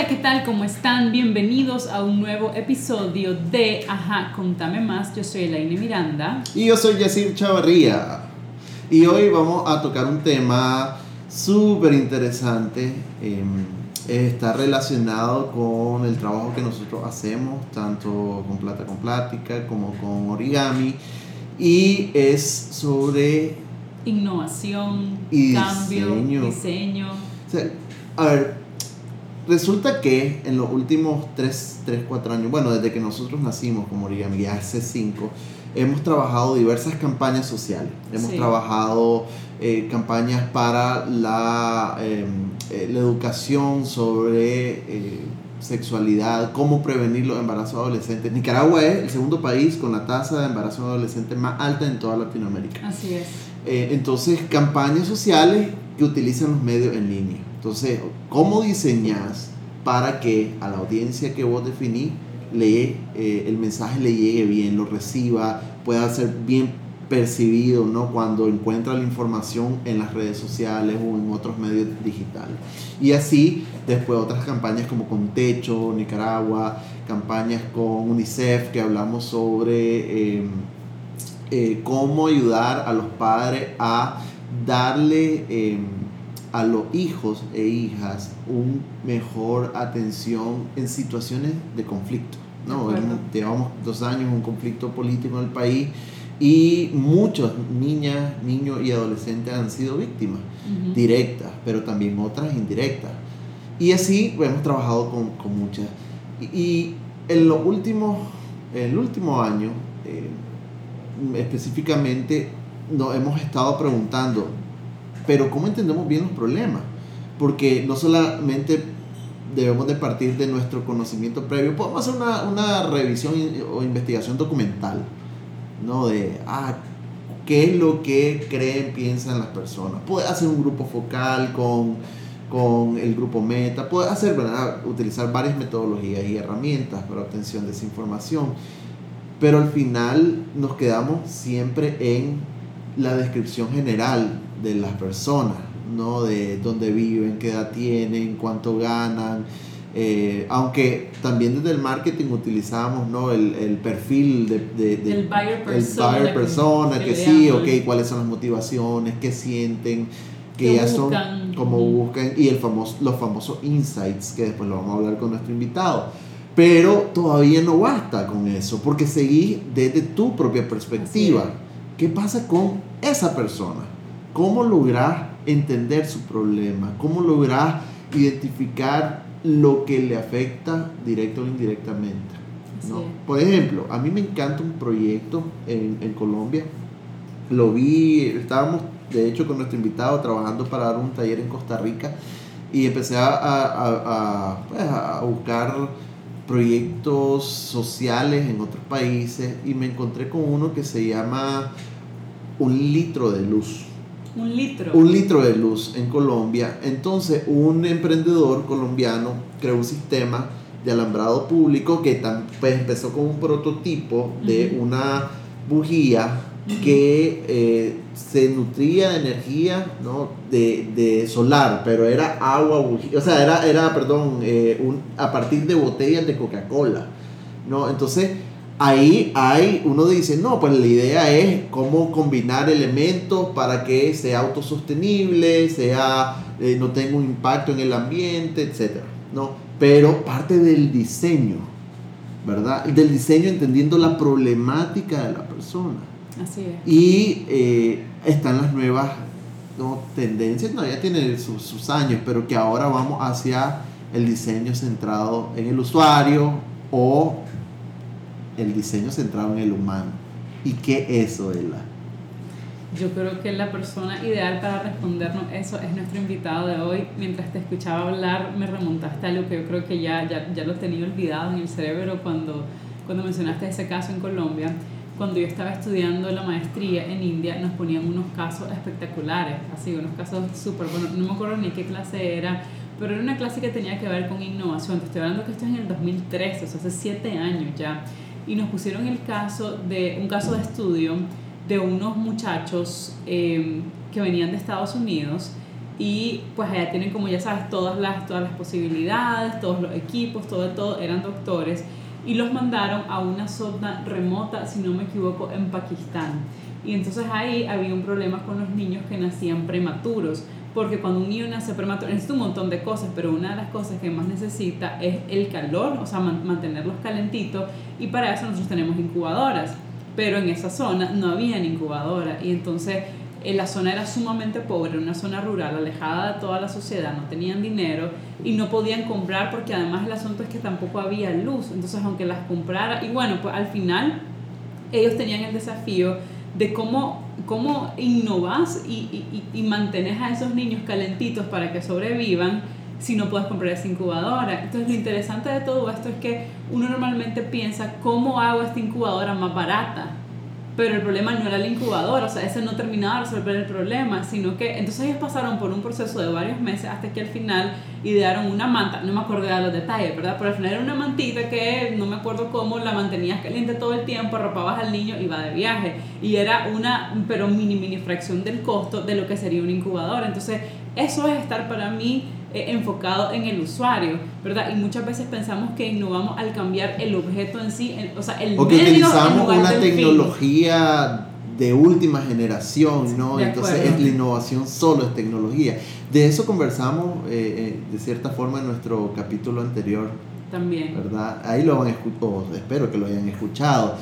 Hola, ¿qué tal? ¿Cómo están? Bienvenidos a un nuevo episodio de Ajá, contame más. Yo soy Elaine Miranda. Y yo soy Yacir Chavarría. Y hoy vamos a tocar un tema súper interesante. em, está relacionado con el trabajo que nosotros hacemos, tanto con Plata con Plática como con Origami. Y es sobre Innovación, Y cambio, diseño. diseño. O sea, a ver, resulta que en los últimos 3, 3, 4 años, bueno, desde que nosotros nacimos como Origami, ya hace 5, hemos trabajado diversas campañas sociales. Hemos Sí. trabajado eh, campañas para la, eh, eh, la educación sobre eh, sexualidad, cómo prevenir los embarazos adolescentes. Nicaragua es el segundo país con la tasa de embarazo adolescente más alta en toda Latinoamérica. Así es. Entonces, campañas sociales que utilizan los medios en línea. Entonces, ¿cómo diseñas para que a la audiencia que vos definís le, eh, el mensaje le llegue bien, lo reciba, pueda ser bien percibido ¿no? cuando encuentra la información en las redes sociales o en otros medios digitales? Y así, después otras campañas como con Techo, Nicaragua, campañas con UNICEF que hablamos sobre... eh, eh, cómo ayudar a los padres a darle eh, a los hijos e hijas un mejor atención en situaciones de conflicto. ¿no? Hemos- Llevamos dos años en un conflicto político en el país y muchas niñas, niños y adolescentes han sido víctimas directas, pero también otras indirectas. Y así hemos trabajado con, con muchas. Y, y en los últimos, el último año, eh, específicamente, nos hemos estado preguntando, pero ¿cómo entendemos bien los problemas? Porque no solamente debemos de partir de nuestro conocimiento previo, podemos hacer una, una revisión o investigación documental, ¿no? De, ah, qué es lo que creen, piensan las personas. Puede hacer un grupo focal con, con el grupo meta, puede hacer, ¿verdad? utilizar varias metodologías y herramientas para obtención de esa información. Pero al final nos quedamos siempre en la descripción general de las personas, ¿no? De dónde viven, qué edad tienen, cuánto ganan. eh, aunque también desde el marketing utilizamos ¿no? el, el perfil de, de- de- El buyer el persona. buyer persona, que sí, ok, cuáles son las motivaciones, qué sienten, que ya son como Ujú. buscan, y el famoso, los famosos insights, que después lo vamos a hablar con nuestro invitado. Pero todavía no basta con eso, porque seguís desde tu propia perspectiva. ¿Qué pasa con esa persona? ¿Cómo lográs entender su problema? ¿Cómo lográs identificar lo que le afecta directo o indirectamente? ¿no? Por ejemplo, a mí me encanta un proyecto en, en Colombia. Lo vi, estábamos de hecho con nuestro invitado trabajando para dar un taller en Costa Rica y empecé a, a- a- a, pues, a buscar proyectos sociales en otros países y me encontré con uno que se llama Un litro de luz Un litro. un litro de luz en Colombia. Entonces, un emprendedor colombiano creó un sistema de alambrado público que pues, empezó con un prototipo de una bujía que eh, se nutría de energía ¿no? de, de solar, pero era agua, bujía, o sea, era, era perdón, eh, un, a partir de botellas de Coca-Cola. ¿no? Entonces, ahí hay, uno dice, no, pues la idea es cómo combinar elementos para que sea autosostenible, sea, eh, no tenga un impacto en el ambiente, etc. ¿no? Pero parte del diseño, ¿verdad? Del diseño entendiendo la problemática de la persona. Así es. Y eh, están las nuevas ¿no? tendencias, no, ya tiene sus, sus años, pero que ahora vamos hacia el diseño centrado en el usuario o el diseño centrado en el humano. ¿Y qué es eso, Ela? Yo creo que la persona ideal para respondernos eso es nuestro invitado de hoy. Mientras te escuchaba hablar, me remontaste a algo que yo creo que ya, ya, ya lo tenía olvidado en el cerebro cuando, cuando mencionaste ese caso en Colombia. Cuando yo estaba estudiando la maestría en India, nos ponían unos casos espectaculares, así, unos casos súper buenos. No me acuerdo ni qué clase era, pero era una clase que tenía que ver con innovación. Te estoy hablando que esto es en el 2013, o sea, hace siete años ya. Y nos pusieron el caso de un caso de estudio de unos muchachos eh, que venían de Estados Unidos y pues allá tienen como ya sabes todas las, todas las posibilidades, todos los equipos, todo, todo, eran doctores y los mandaron a una zona remota, si no me equivoco, en Pakistán. Y entonces ahí había un problema con los niños que nacían prematuros, porque cuando un niño nace prematuro necesita un montón de cosas, pero una de las cosas que más necesita es el calor, o sea, mantenerlos calentitos, y para eso nosotros tenemos incubadoras, pero en esa zona no había incubadora, y entonces en la zona era sumamente pobre, una zona rural, alejada de toda la sociedad, no tenían dinero y no podían comprar porque además el asunto es que tampoco había luz, entonces aunque las comprara, y bueno, pues al final ellos tenían el desafío de cómo, cómo innovas y, y, y mantenés a esos niños calentitos para que sobrevivan si no puedes comprar esa incubadora. Entonces lo interesante de todo esto es que uno normalmente piensa, ¿cómo hago esta incubadora más barata? Pero el problema no era el incubador, o sea, ese no terminaba de resolver el problema, sino que entonces ellos pasaron por un proceso de varios meses hasta que al final idearon una manta, no me acuerdo de los detalles, ¿verdad? Pero al final era una mantita que no me acuerdo cómo la mantenías caliente todo el tiempo, arropabas al niño y iba de viaje, y era una, pero mini, mini fracción del costo de lo que sería un incubador, entonces eso es estar para mí eh, enfocado en el usuario, ¿verdad? Y muchas veces pensamos que innovamos al cambiar el objeto en sí, o sea, el o que utilizamos una tecnología de última generación, ¿no? Entonces es la innovación solo es tecnología. De eso conversamos eh, eh, de cierta forma en nuestro capítulo anterior. También. ¿Verdad? Ahí lo han escuchado, espero que lo hayan escuchado.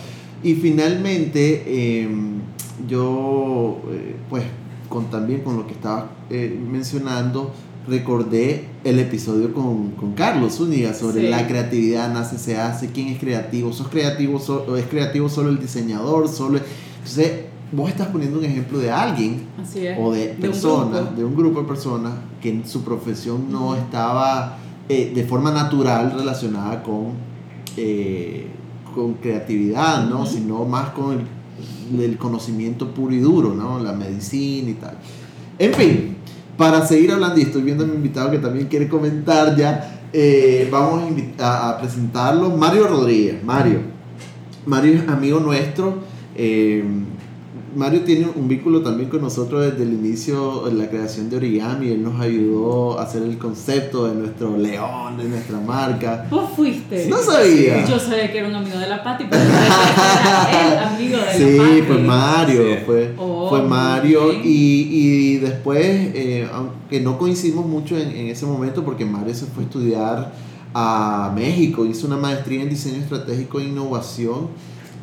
Y finalmente, em, yo, pues, con, también con lo que estaba mencionando, recordé el episodio con, con Carlos Zúñiga sobre la creatividad nace, se hace, quién es creativo, sos creativo, es creativo solo el diseñador, solo... Entonces, vos estás poniendo un ejemplo de alguien o de personas, de un, grupo de personas que en su profesión no estaba eh, de forma natural relacionada con, eh, con creatividad, ¿no? sino más con el, el, conocimiento puro y duro, ¿no? la medicina y tal. En fin, para seguir hablando, y estoy viendo a mi invitado que también quiere comentar ya, eh, vamos a, presentarlo. Mario Rodríguez. Mario. Mario es amigo nuestro. Eh, Mario tiene un vínculo también con nosotros desde el inicio de la creación de Origami. Él nos ayudó a hacer el concepto de nuestro león, de nuestra marca. ¿Vos fuiste? No sabía. Yo sabía que era un amigo de la Pati, pero era el amigo de sí, la Pati. Fue Mario, fue, oh, fue Mario. Y, y, después, eh, aunque no coincidimos mucho en, en ese momento, porque Mario se fue a estudiar a México, hizo una maestría en diseño estratégico e innovación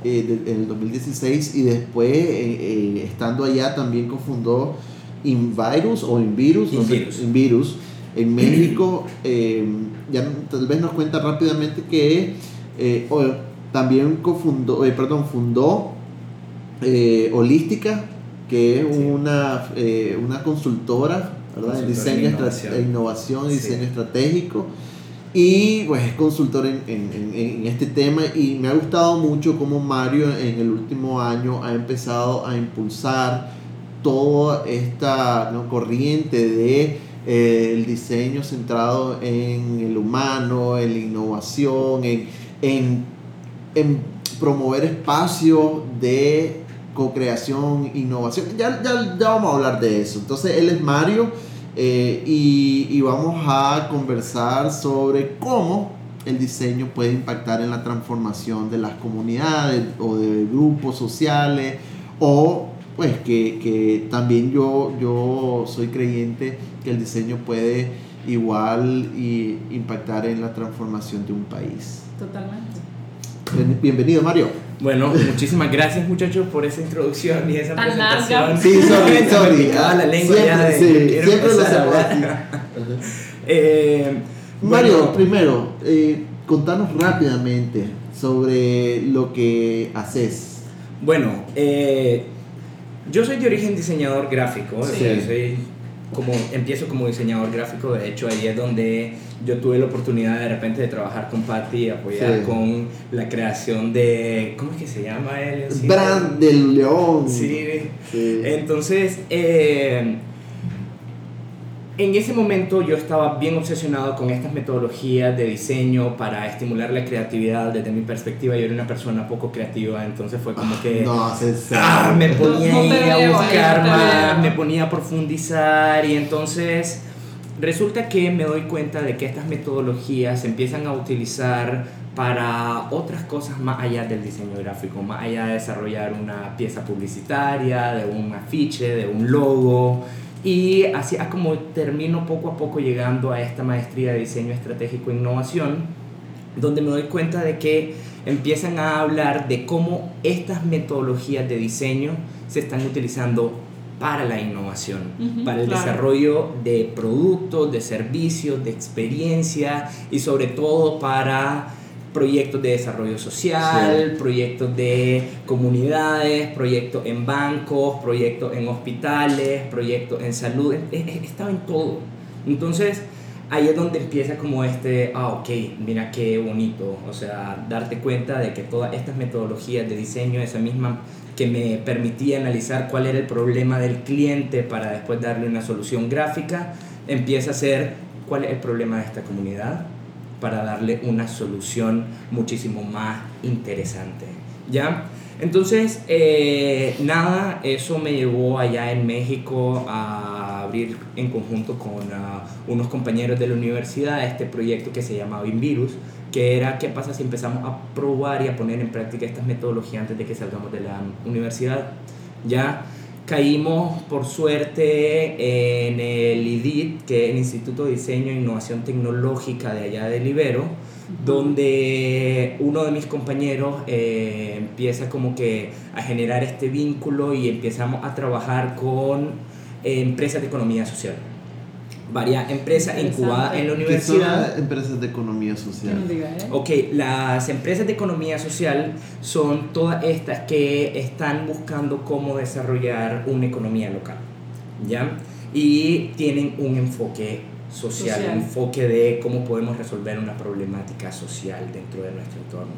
eh, en el 2016 y después, eh, eh, estando allá, también cofundó Invirus o Invirus, no Invirus. Sé, Invirus en México. ya tal vez nos cuenta rápidamente que también cofundó, perdón, fundó Holística, que es una, una consultora ¿verdad? en diseño, innovación. innovación y diseño estratégico y pues es consultor en, en, en, este tema y me ha gustado mucho cómo Mario en el último año ha empezado a impulsar toda esta ¿no? corriente de eh, el diseño centrado en el humano, en la innovación, en, en, promover espacios de co-creación, innovación. Ya, ya, ya vamos a hablar de eso. Entonces él es Mario. Eh, y, vamos a conversar sobre cómo el diseño puede impactar en la transformación de las comunidades o de grupos sociales o pues que, que, también yo, yo soy creyente que el diseño puede igual y impactar en la transformación de un país. Totalmente. Bienvenido Mario. Bueno, muchísimas gracias muchachos por esa introducción y esa presentación. Sí, sorry, sorry. la lengua siempre, ya de, sí, siempre lo eh, Mario, primero, eh, contanos rápidamente sobre lo que haces. Bueno, eh, yo soy de origen diseñador gráfico, sí. soy como, empiezo como diseñador gráfico, de hecho ahí es donde yo tuve la oportunidad de repente de trabajar con Patty, apoyar con la creación de, ¿cómo es que se llama él? Brand del León. Sí. Entonces, eh, en ese momento yo estaba bien obsesionado con estas metodologías de diseño para estimular la creatividad. Desde mi perspectiva, yo era una persona poco creativa, entonces fue como que No, ah, me ponía No ahí a buscar no más, me ponía a profundizar y entonces resulta que me doy cuenta de que estas metodologías se empiezan a utilizar para otras cosas más allá del diseño gráfico, más allá de desarrollar una pieza publicitaria, de un afiche, de un logo. Y así es como termino poco a poco llegando a esta maestría de diseño estratégico e innovación, donde me doy cuenta de que empiezan a hablar de cómo estas metodologías de diseño se están utilizando para la innovación, para el claro. desarrollo de productos, de servicios, de experiencia y sobre todo para proyectos de desarrollo social, proyectos de comunidades, proyectos en bancos, proyectos en hospitales, proyectos en salud, estaba en todo. Entonces, ahí es donde empieza como este, ah, ok, mira qué bonito, o sea, darte cuenta de que todas estas metodologías de diseño, esa misma que me permitía analizar cuál era el problema del cliente para después darle una solución gráfica, empieza a ser cuál es el problema de esta comunidad para darle una solución muchísimo más interesante. ¿Ya? Entonces, eh, nada, eso me llevó allá en México a abrir en conjunto con ah, unos compañeros de la universidad este proyecto que se llamaba Invirus, que era qué pasa si empezamos a probar y a poner en práctica estas metodologías antes de que salgamos de la universidad. Ya caímos por suerte en el IDIT, que es el Instituto de Diseño e Innovación Tecnológica de allá de Libero, donde uno de mis compañeros eh, empieza como que a generar este vínculo y empezamos a trabajar con eh, empresas de economía social. Varias empresas incubadas en la ¿Qué son universidad. las empresas de economía social? ¿eh? Ok, las empresas de economía social son todas estas que están buscando cómo desarrollar una economía local, ¿ya? Y tienen un enfoque social, Social. un enfoque de cómo podemos resolver una problemática social dentro de nuestro entorno,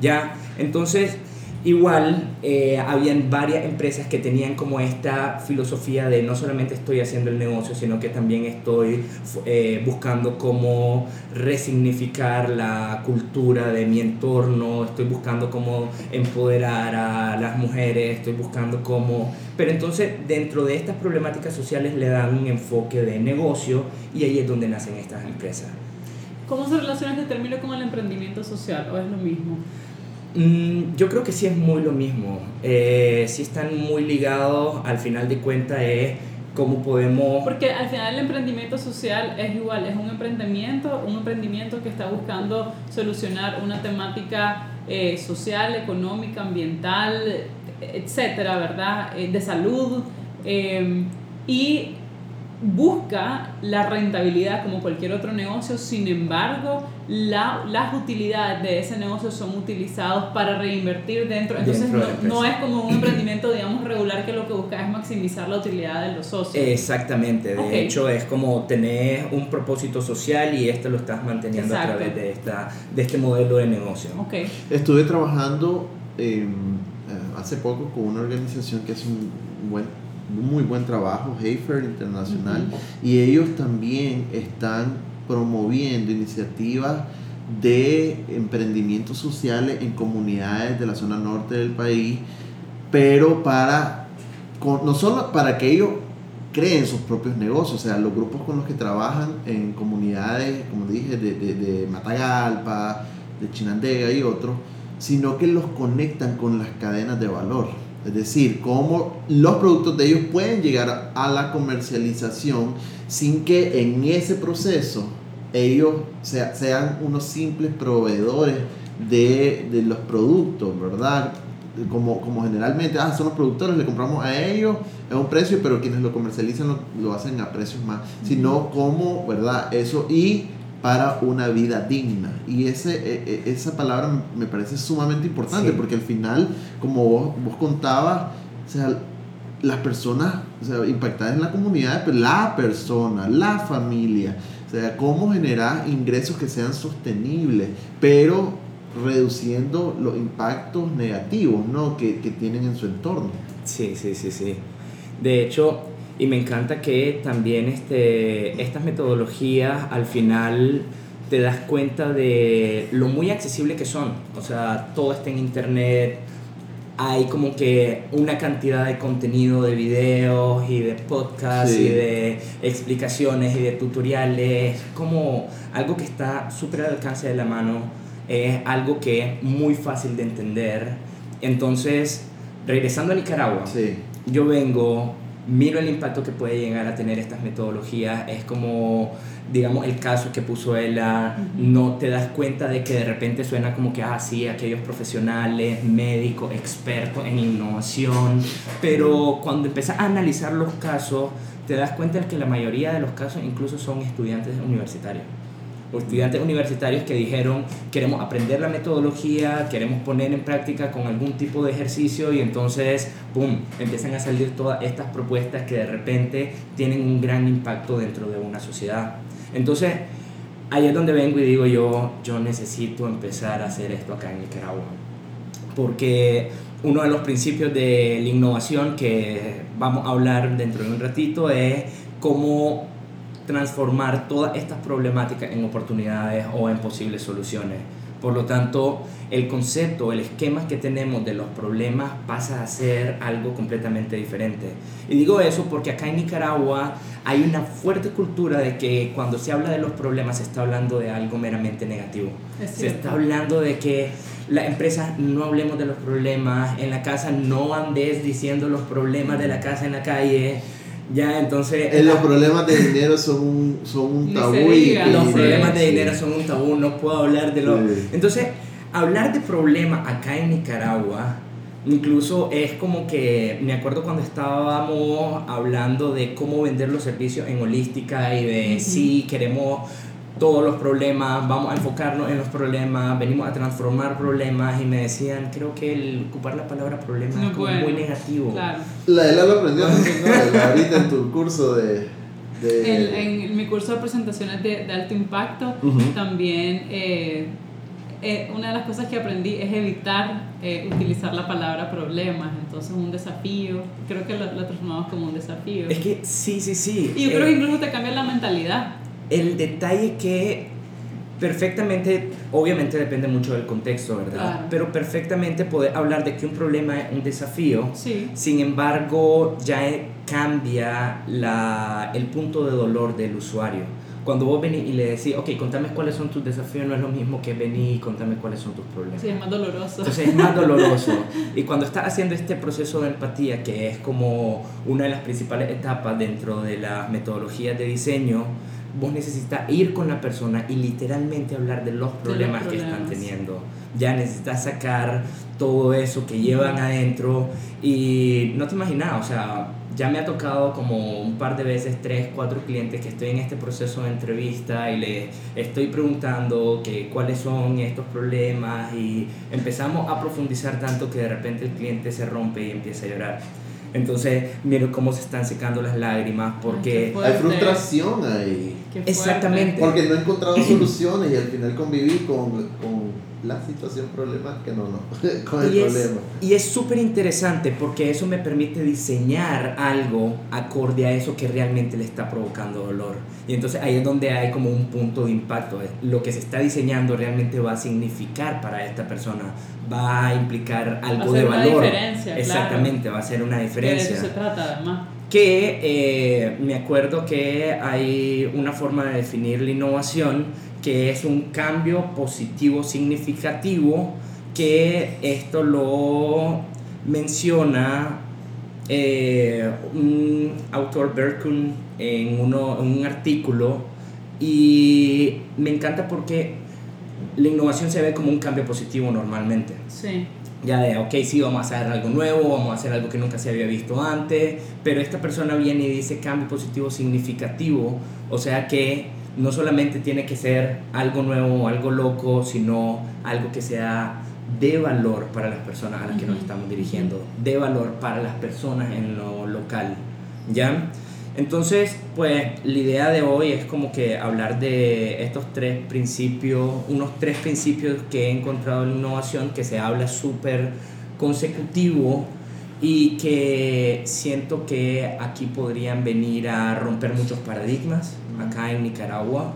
¿ya? Entonces, igual, eh, habían varias empresas que tenían como esta filosofía de no solamente estoy haciendo el negocio, sino que también estoy eh, buscando cómo resignificar la cultura de mi entorno, estoy buscando cómo empoderar a las mujeres, estoy buscando cómo... Pero entonces dentro de estas problemáticas sociales le dan un enfoque de negocio y ahí es donde nacen estas empresas. ¿Cómo se relaciona este término con el emprendimiento social? ¿O es lo mismo? Mm, yo creo que sí es muy lo mismo. Eh, sí están muy ligados, al final de cuentas, es cómo podemos... Porque al final el emprendimiento social es igual, es un emprendimiento, un emprendimiento que está buscando solucionar una temática eh, social, económica, ambiental, etcétera, ¿verdad? Eh, de salud eh, y busca la rentabilidad como cualquier otro negocio, sin embargo, la, las utilidades de ese negocio son utilizados para reinvertir dentro. Entonces, Dentro de no, empresa. no es como un emprendimiento, digamos, regular que lo que busca es maximizar la utilidad de los socios. Exactamente, de Ok. hecho es como tener un propósito social y esto lo estás manteniendo a Exacto. través de, esta, de este modelo de negocio. Ok. Estuve trabajando eh, eh, hace poco con una organización que hace un buen, muy buen trabajo, Heifer Internacional, y ellos también están promoviendo iniciativas de emprendimientos sociales en comunidades de la zona norte del país, pero para, con- no solo para que ellos creen sus propios negocios, o sea, los grupos con los que trabajan en comunidades, como dije, de, de, de Matagalpa, de Chinandega y otros, sino que los conectan con las cadenas de valor. Es decir, cómo los productos de ellos pueden llegar a la comercialización sin que en ese proceso ellos sea- sean unos simples proveedores de, de los productos, ¿verdad? Como, como generalmente, ah, son los productores, le compramos a ellos a un precio, pero quienes lo comercializan lo, lo hacen a precios más, sino como, ¿verdad? Eso y para una vida digna. Y ese, e- e- esa palabra me- parece sumamente importante Sí. porque al final, como vos, vos contabas, o sea, las personas o sea, impactadas en la comunidad, pero la persona, la familia, o sea, cómo generar ingresos que sean sostenibles, pero reduciendo los impactos negativos ¿no? que, que tienen en su entorno. Sí, sí, sí, sí. De hecho, y me encanta que también este, estas metodologías al final te das cuenta de lo muy accesible que son. O sea, todo está en internet, hay como que una cantidad de contenido de videos y de podcasts y de explicaciones y de tutoriales, como algo que está súper al alcance de la mano, es algo que es muy fácil de entender. Entonces, regresando a Nicaragua, yo vengo, miro el impacto que puede llegar a tener estas metodologías, es como digamos, el caso que puso ella, no te das cuenta de que de repente suena como que, ah, sí, aquellos profesionales, médicos, expertos en innovación, pero cuando empiezas a analizar los casos, te das cuenta de que la mayoría de los casos incluso son estudiantes universitarios. O estudiantes universitarios que dijeron, queremos aprender la metodología, queremos poner en práctica con algún tipo de ejercicio y entonces, ¡pum!, empiezan a salir todas estas propuestas que de repente tienen un gran impacto dentro de una sociedad. Entonces, ahí es donde vengo y digo yo, yo necesito empezar a hacer esto acá en Nicaragua. Porque uno de los principios de la innovación que vamos a hablar dentro de un ratito es cómo transformar todas estas problemáticas en oportunidades o en posibles soluciones. Por lo tanto, el concepto, el esquema que tenemos de los problemas pasa a ser algo completamente diferente. Y digo eso porque acá en Nicaragua hay una fuerte cultura de que cuando se habla de los problemas se está hablando de algo meramente negativo. Se está hablando de que las empresas no hablemos de los problemas, en la casa no andes diciendo los problemas de la casa en la calle. Ya, entonces... Eh, los problemas de dinero son un, son un tabú. Y, los problemas de dinero son un tabú, no puedo hablar de los... Entonces, hablar de problemas acá en Nicaragua, incluso es como que, me acuerdo cuando estábamos hablando de cómo vender los servicios en holística y de si queremos todos los problemas, vamos a enfocarnos en los problemas, venimos a transformar problemas y me decían, creo que el ocupar la palabra problema es muy negativo. Claro. La de la lo aprendió ahorita en tu curso de... de... En, mi curso de presentaciones de, de alto impacto también... Eh, eh, una de las cosas que aprendí es evitar eh, utilizar la palabra problemas, entonces un desafío, creo que lo, lo, transformamos como un desafío. Es que sí, sí, sí. Y yo creo que incluso te cambia la mentalidad el detalle que perfectamente, obviamente depende mucho del contexto, ¿verdad? Pero perfectamente poder hablar de que un problema es un desafío, sí. sin embargo ya cambia la, el punto de dolor del usuario. Cuando vos venís y le decís, ok, contame cuáles son tus desafíos, no es lo mismo que venir y contame cuáles son tus problemas. Sí, es más doloroso. Entonces es más doloroso. y cuando estás haciendo este proceso de empatía, que es como una de las principales etapas dentro de las metodologías de diseño, vos necesitas ir con la persona y literalmente hablar de los problemas, que están teniendo. Ya necesitas sacar todo eso que llevan adentro y no te imaginas, o sea, ya me ha tocado como un par de veces, tres, cuatro clientes que estoy en este proceso de entrevista y les estoy preguntando que cuáles son estos problemas y empezamos a profundizar tanto que de repente el cliente se rompe y empieza a llorar. Entonces, miro cómo se están secando las lágrimas porque... Hay frustración ahí. Exactamente. Porque no he encontrado soluciones y al final conviví con, con la situación problemática, no, no, con el problema. Y es súper interesante porque eso me permite diseñar algo acorde a eso que realmente le está provocando dolor. Y entonces ahí es donde hay como un punto de impacto. Lo que se está diseñando realmente va a significar para esta persona, va a implicar algo de valor. Exactamente, va a ser una diferencia. De eso se trata además que eh, me acuerdo que hay una forma de definir la innovación que es un cambio positivo significativo que esto lo menciona eh, un autor Berkun en, uno, en un artículo y me encanta porque la innovación se ve como un cambio positivo normalmente. Sí ya de, ok, sí, vamos a hacer algo nuevo, vamos a hacer algo que nunca se había visto antes, pero esta persona viene y dice cambio positivo significativo, o sea que no solamente tiene que ser algo nuevo o algo loco, sino algo que sea de valor para las personas a las que nos estamos dirigiendo, de valor para las personas en lo local, ¿ya? Entonces, pues la idea de hoy es como que hablar de estos tres principios, unos tres principios que he encontrado en innovación, que se habla súper consecutivo y que siento que aquí podrían venir a romper muchos paradigmas acá en Nicaragua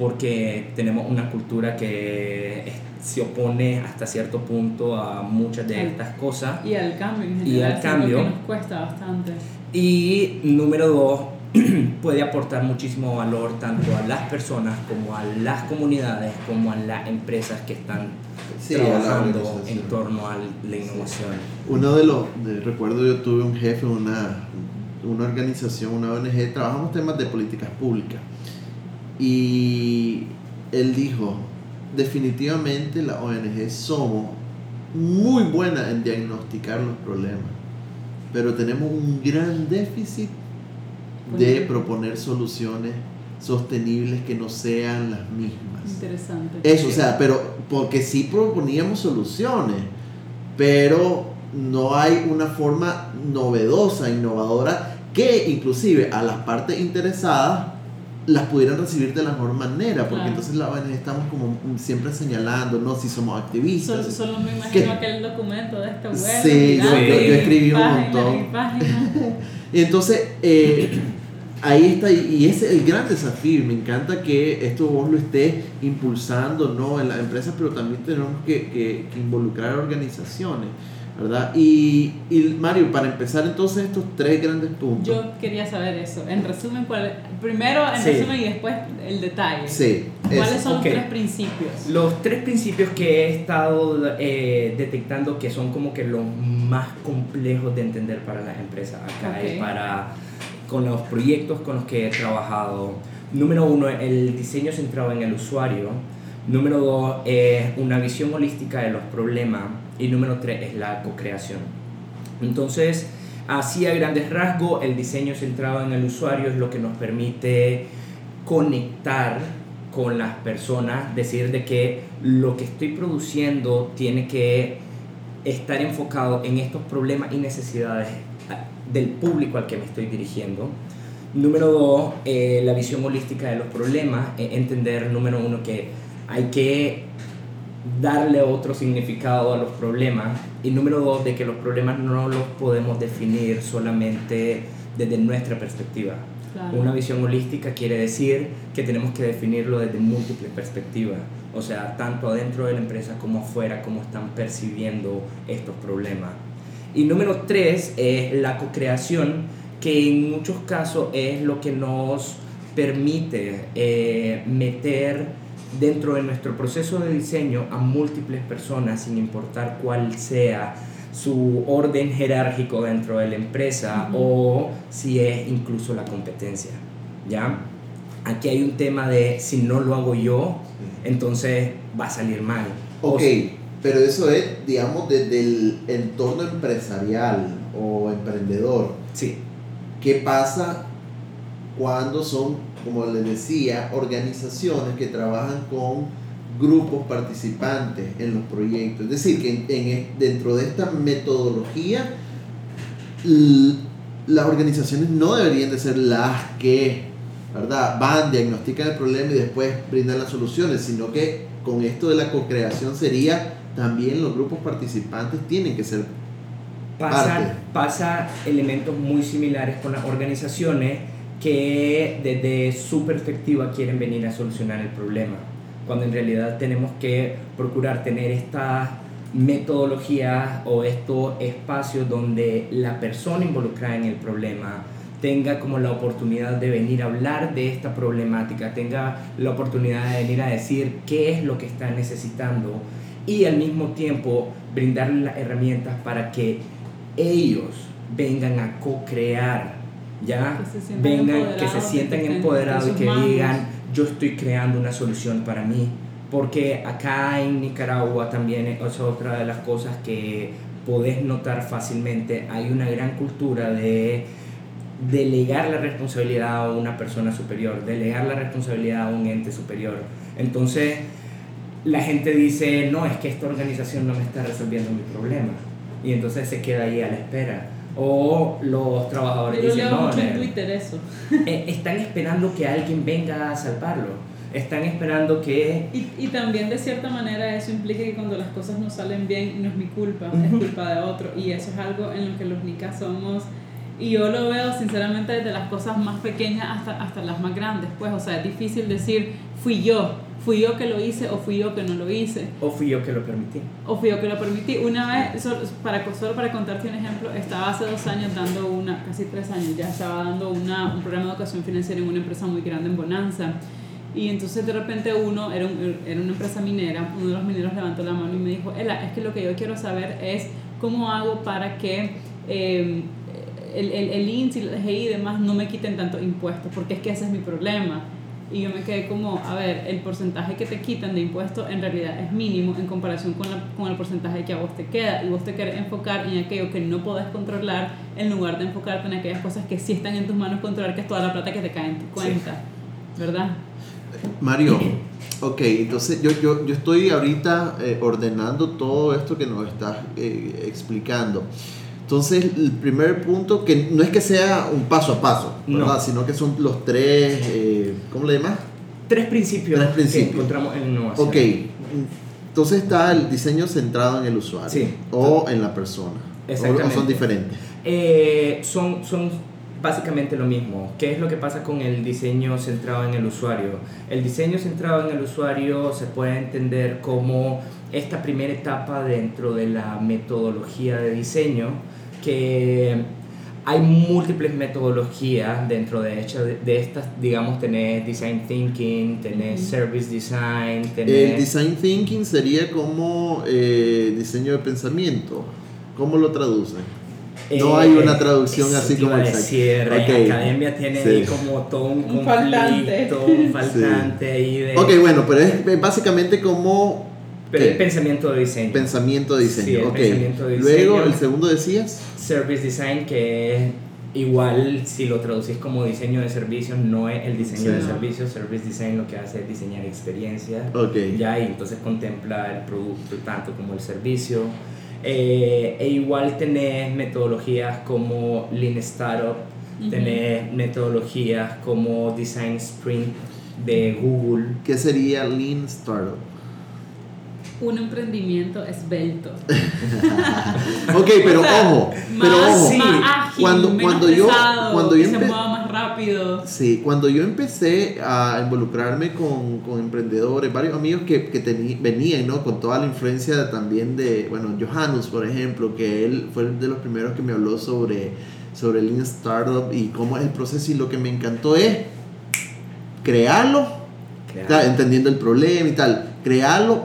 porque tenemos una cultura que se opone hasta cierto punto a muchas de estas cosas. Y al cambio en Y al cambio. Que nos cuesta bastante. Y número dos, puede aportar muchísimo valor tanto a las personas como a las comunidades como a las empresas que están trabajando en torno a la innovación. Uno de los, recuerdo yo tuve un jefe, una, una organización, una ONG, trabajamos temas de políticas públicas y él dijo, definitivamente la ONG somos muy buenas en diagnosticar los problemas, pero tenemos un gran déficit de proponer soluciones sostenibles que no sean las mismas. Interesante. Eso, o sea, pero porque sí proponíamos soluciones, pero no hay una forma novedosa, innovadora, que inclusive a las partes interesadas las pudieran recibir de la mejor manera, porque entonces la estamos como siempre señalando, ¿no? Si somos activistas. Solo, solo me imagino aquel documento de esta web. Sí, yo, escribí un montón. Y, entonces, eh, ahí está, y ese es el gran desafío. Me encanta que esto vos lo estés impulsando, ¿no? En las empresas, pero también tenemos que, que, que involucrar organizaciones. ¿Verdad? Y, y, Mario, para empezar entonces estos tres grandes puntos. Yo quería saber eso. En resumen, primero en resumen y después el detalle. Sí. ¿Cuáles son los tres principios? Los tres principios que he estado eh, detectando que son como que los más complejos de entender para las empresas acá para con los proyectos con los que he trabajado. Número uno, el diseño centrado en el usuario. Número dos, es una visión holística de los problemas y número tres es la co-creación. Entonces, así a grandes rasgos, el diseño centrado en el usuario es lo que nos permite conectar con las personas, decir de que lo que estoy produciendo tiene que estar enfocado en estos problemas y necesidades del público al que me estoy dirigiendo. Número dos, eh, la visión holística de los problemas, entender, número uno, que hay que darle otro significado a los problemas. Y número dos, de que los problemas no los podemos definir solamente desde nuestra perspectiva. Una visión holística quiere decir que tenemos que definirlo desde múltiples perspectivas. O sea, tanto adentro de la empresa como afuera, cómo están percibiendo estos problemas. Y número tres es la co-creación, que en muchos casos es lo que nos permite eh, meter dentro de nuestro proceso de diseño a múltiples personas, sin importar cuál sea su orden jerárquico dentro de la empresa o si es incluso la competencia. ¿Ya? Aquí hay un tema de si no lo hago yo, entonces va a salir mal. Ok, pero eso es, digamos, desde el entorno empresarial o emprendedor. Sí. ¿Qué pasa cuando son como les decía, organizaciones que trabajan con grupos participantes en los proyectos. Es decir, que en, dentro de esta metodología, las organizaciones no deberían de ser las que ¿verdad? van, diagnostican el problema y después brindan las soluciones, sino que con esto de la co-creación sería también los grupos participantes tienen que ser pasa, pasa elementos muy similares con las organizaciones que desde su perspectiva quieren venir a solucionar el problema, cuando en realidad tenemos que procurar tener estas metodologías o estos espacios donde la persona involucrada en el problema tenga como la oportunidad de venir a hablar de esta problemática, tenga la oportunidad de venir a decir qué es lo que está necesitando y al mismo tiempo brindarle las herramientas para que ellos vengan a co-crear ya vengan, que se sientan empoderados y que digan, yo estoy creando una solución para mí. Porque acá en Nicaragua también es otra de las cosas que podés notar fácilmente, hay una gran cultura de delegar la responsabilidad a una persona superior, delegar la responsabilidad a un ente superior. Entonces, la gente dice, no, es que esta organización no me está resolviendo mi problema. Y entonces se queda ahí a la espera o los trabajadores dicen, no, en Twitter eso. Eh, están esperando que alguien venga a salvarlo. están esperando que... Y, y, también de cierta manera eso implica que cuando las cosas no salen bien no es mi culpa, es culpa de otro. Y eso es algo en lo que los nicas somos... Y yo lo veo sinceramente desde las cosas más pequeñas hasta, hasta las más grandes. Pues, o sea, es difícil decir, fui yo, fui yo que lo hice o fui yo que no lo hice. O fui yo que lo permití. O fui yo que lo permití. Una vez, solo para, solo para contarte un ejemplo, estaba hace dos años dando una, casi tres años ya, estaba dando una, un programa de educación financiera en una empresa muy grande en Bonanza. Y entonces de repente uno, era, era una empresa minera, uno de los mineros levantó la mano y me dijo, Ela, es que lo que yo quiero saber es cómo hago para que eh, el, el, el INSS y el DGI y demás no me quiten tanto impuestos, porque es que ese es mi problema. Y yo me quedé como, a ver, el porcentaje que te quitan de impuestos en realidad es mínimo en comparación con, la, con el porcentaje que a vos te queda. Y vos te querés enfocar en aquello que no podés controlar en lugar de enfocarte en aquellas cosas que sí están en tus manos controlar, que es toda la plata que te cae en tu cuenta. ¿Verdad? Mario, ok, entonces yo, yo, yo estoy ahorita eh, ordenando todo esto que nos estás eh, explicando. Entonces, el primer punto, que no es que sea un paso a paso, ¿verdad? Sino que son los tres, eh, ¿cómo le llamas? Tres principios, tres principios que encontramos en innovación. Ok, entonces está el diseño centrado en el usuario sí. o en la persona. Exactamente. ¿O son diferentes? Eh, son, son básicamente lo mismo. ¿Qué es lo que pasa con el diseño centrado en el usuario? El diseño centrado en el usuario se puede entender como esta primera etapa dentro de la metodología de diseño que hay múltiples metodologías dentro de, hecho, de, de estas, digamos, tenés design thinking, tenés service design, tenés... El design thinking sería como eh, diseño de pensamiento. ¿Cómo lo traducen? No Eh, hay una traducción así como exacta. decir, Ok. la academia tiene Sí. ahí como todo un, Un faltante. conflicto, un faltante ahí de... Ok, bueno, pero es básicamente como Pero pensamiento de diseño. pensamiento de diseño. Sí, el ok. pensamiento de Luego, el segundo decías. Service design que es igual si lo traducís como diseño de servicios no es el diseño Sí. de servicios service design lo que hace es diseñar experiencias Ok. ya y entonces contempla el producto tanto como el servicio Eh, e igual tenés metodologías como Lean Startup Ujú. tenés metodologías como Design Sprint de Google ¿Qué sería Lean Startup? Un emprendimiento esbelto. Ok, pero O sea, ojo, pero más, ojo. sí. más ágil, Cuando- menos cuando yo- pesado, cuando yo que se mueva más rápido. Sí, cuando yo empecé a involucrarme con, con emprendedores, varios amigos que, que teni- venían, ¿no? Con toda la influencia también de, bueno, Johannes, por ejemplo, que él fue de los primeros que me habló sobre, sobre Lean Startup y cómo es el proceso y lo que me encantó es crearlo, entendiendo el problema y tal, crearlo,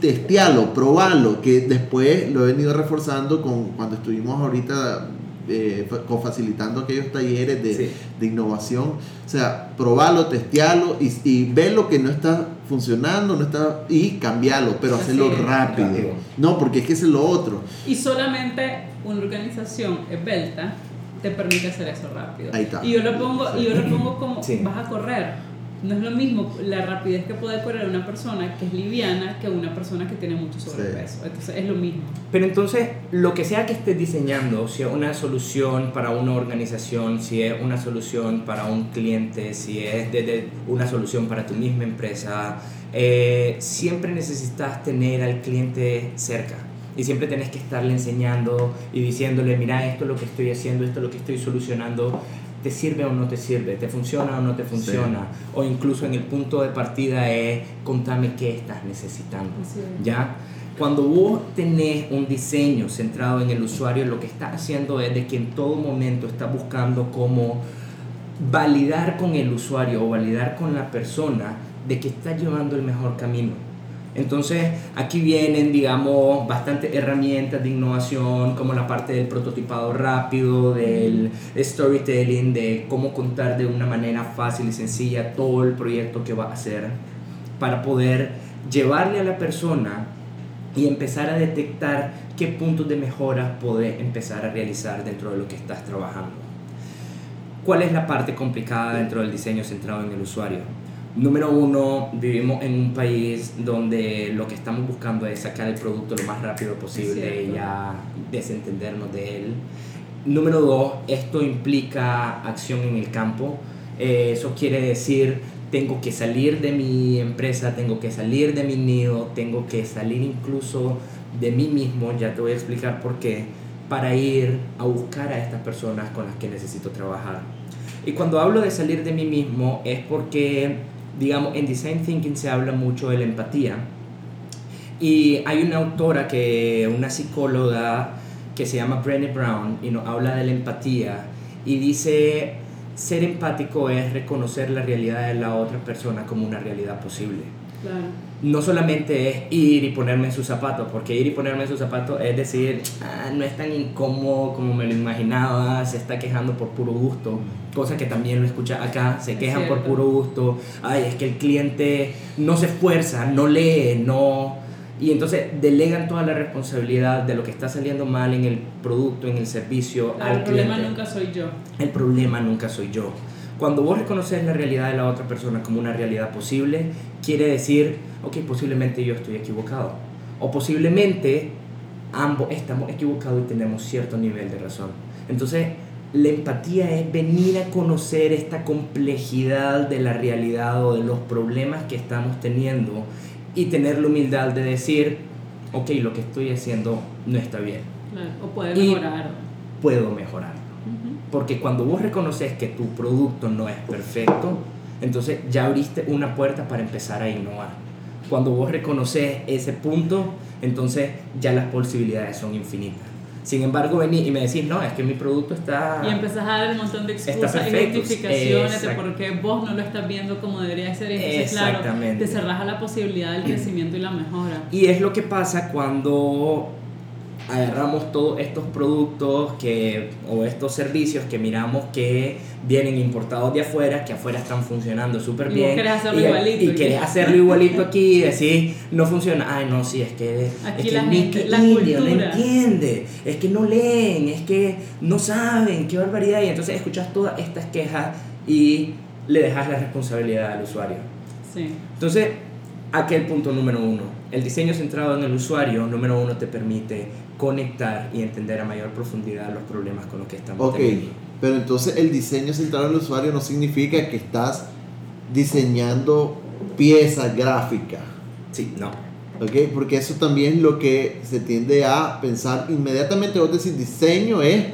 testearlo, probarlo, que después lo he venido reforzando con cuando estuvimos ahorita eh, facilitando aquellos talleres de, Sí. de innovación, o sea, probarlo, testearlo y, y ver lo que no está funcionando, no está y cambiarlo, pero Así hacerlo es, rápido. rápido. No, porque es que ese es lo otro. Y solamente una organización esbelta te permite hacer eso rápido. Ahí está. Y yo lo pongo, y yo lo pongo como Sí. vas a correr. No es lo mismo la rapidez que puede correr una persona que es liviana que una persona que tiene mucho sobrepeso. Entonces es lo mismo. Pero entonces, lo que sea que estés diseñando, si es una solución para una organización, si es una solución para un cliente, si es desde una solución para tu misma empresa, eh, siempre necesitas tener al cliente cerca. Y siempre tenés que estarle enseñando y diciéndole, mira, esto es lo que estoy haciendo, esto es lo que estoy solucionando, ¿te sirve o no te sirve? ¿Te funciona o no te funciona? O incluso en el punto de partida es, contame qué estás necesitando. ¿ya? Cuando vos tenés un diseño centrado en el usuario, lo que estás haciendo es de que en todo momento estás buscando cómo validar con el usuario o validar con la persona de que está llevando el mejor camino. Entonces, aquí vienen, digamos, bastantes herramientas de innovación, como la parte del prototipado rápido, del storytelling, de cómo contar de una manera fácil y sencilla todo el proyecto que va a hacer, para poder llevarle a la persona y empezar a detectar qué puntos de mejora podés empezar a realizar dentro de lo que estás trabajando. ¿Cuál es la parte complicada dentro del diseño centrado en el usuario? Número uno, vivimos en un país donde lo que estamos buscando es sacar el producto lo más rápido posible y ya desentendernos de él. Número dos, esto implica acción en el campo. Eh, eso quiere decir tengo que salir de mi empresa, tengo que salir de mi nido, tengo que salir incluso de mí mismo, ya te voy a explicar por qué, para ir a buscar a estas personas con las que necesito trabajar. Y cuando hablo de salir de mí mismo es porque, digamos, en Design Thinking se habla mucho de la empatía. Y hay una autora, que, una psicóloga que se llama Brené Brown y nos habla de la empatía y dice, ser empático es reconocer la realidad de la otra persona como una realidad posible. No solamente es ir y ponerme en sus zapatos, porque ir y ponerme en sus zapatos es decir, ah, no es tan incómodo como me lo imaginaba, se está quejando por puro gusto, cosa que también lo escucha acá, se quejan por puro gusto, ay, es que el cliente no se esfuerza, no lee, no... Y entonces delegan toda la responsabilidad de lo que está saliendo mal en el producto, en el servicio al cliente. El problema nunca soy yo. El problema nunca soy yo. Cuando vos reconoces la realidad de la otra persona como una realidad posible, quiere decir, ok, posiblemente yo estoy equivocado. O posiblemente ambos estamos equivocados y tenemos cierto nivel de razón. Entonces, la empatía es venir a conocer esta complejidad de la realidad o de los problemas que estamos teniendo y tener la humildad de decir, ok, lo que estoy haciendo no está bien. o puede mejorar. Puedo mejorar. Porque cuando vos reconoces que tu producto no es perfecto, entonces ya abriste una puerta para empezar a innovar. Cuando vos reconoces ese punto, entonces ya las posibilidades son infinitas. Sin embargo, venís y me decís, no, es que mi producto está... Y empezás a dar un montón de excusas y justificaciones de por qué vos no lo estás viendo como debería ser. Y entonces, claro, te cerrás a la posibilidad del crecimiento y la mejora. Y es lo que pasa cuando agarramos todos estos productos que, o estos servicios que miramos que vienen importados de afuera, que afuera están funcionando súper bien. Y hacerlo igualito. Y querés hacerlo igualito aquí y decir, no funciona. Ay, no, sí, es que, aquí es la que la no entiende, es que no leen, es que no saben, qué barbaridad. Y entonces escuchas todas estas quejas y le dejas la responsabilidad al usuario. Sí. Entonces, aquel punto número uno. El diseño centrado en el usuario, número uno, te permite conectar y entender a mayor profundidad los problemas con los que estamos Ok, pero entonces el diseño centrado en el usuario no significa que estás diseñando piezas gráficas. Sí, no. Ok, porque eso también es lo que se tiende a pensar inmediatamente. Vos decís diseño es,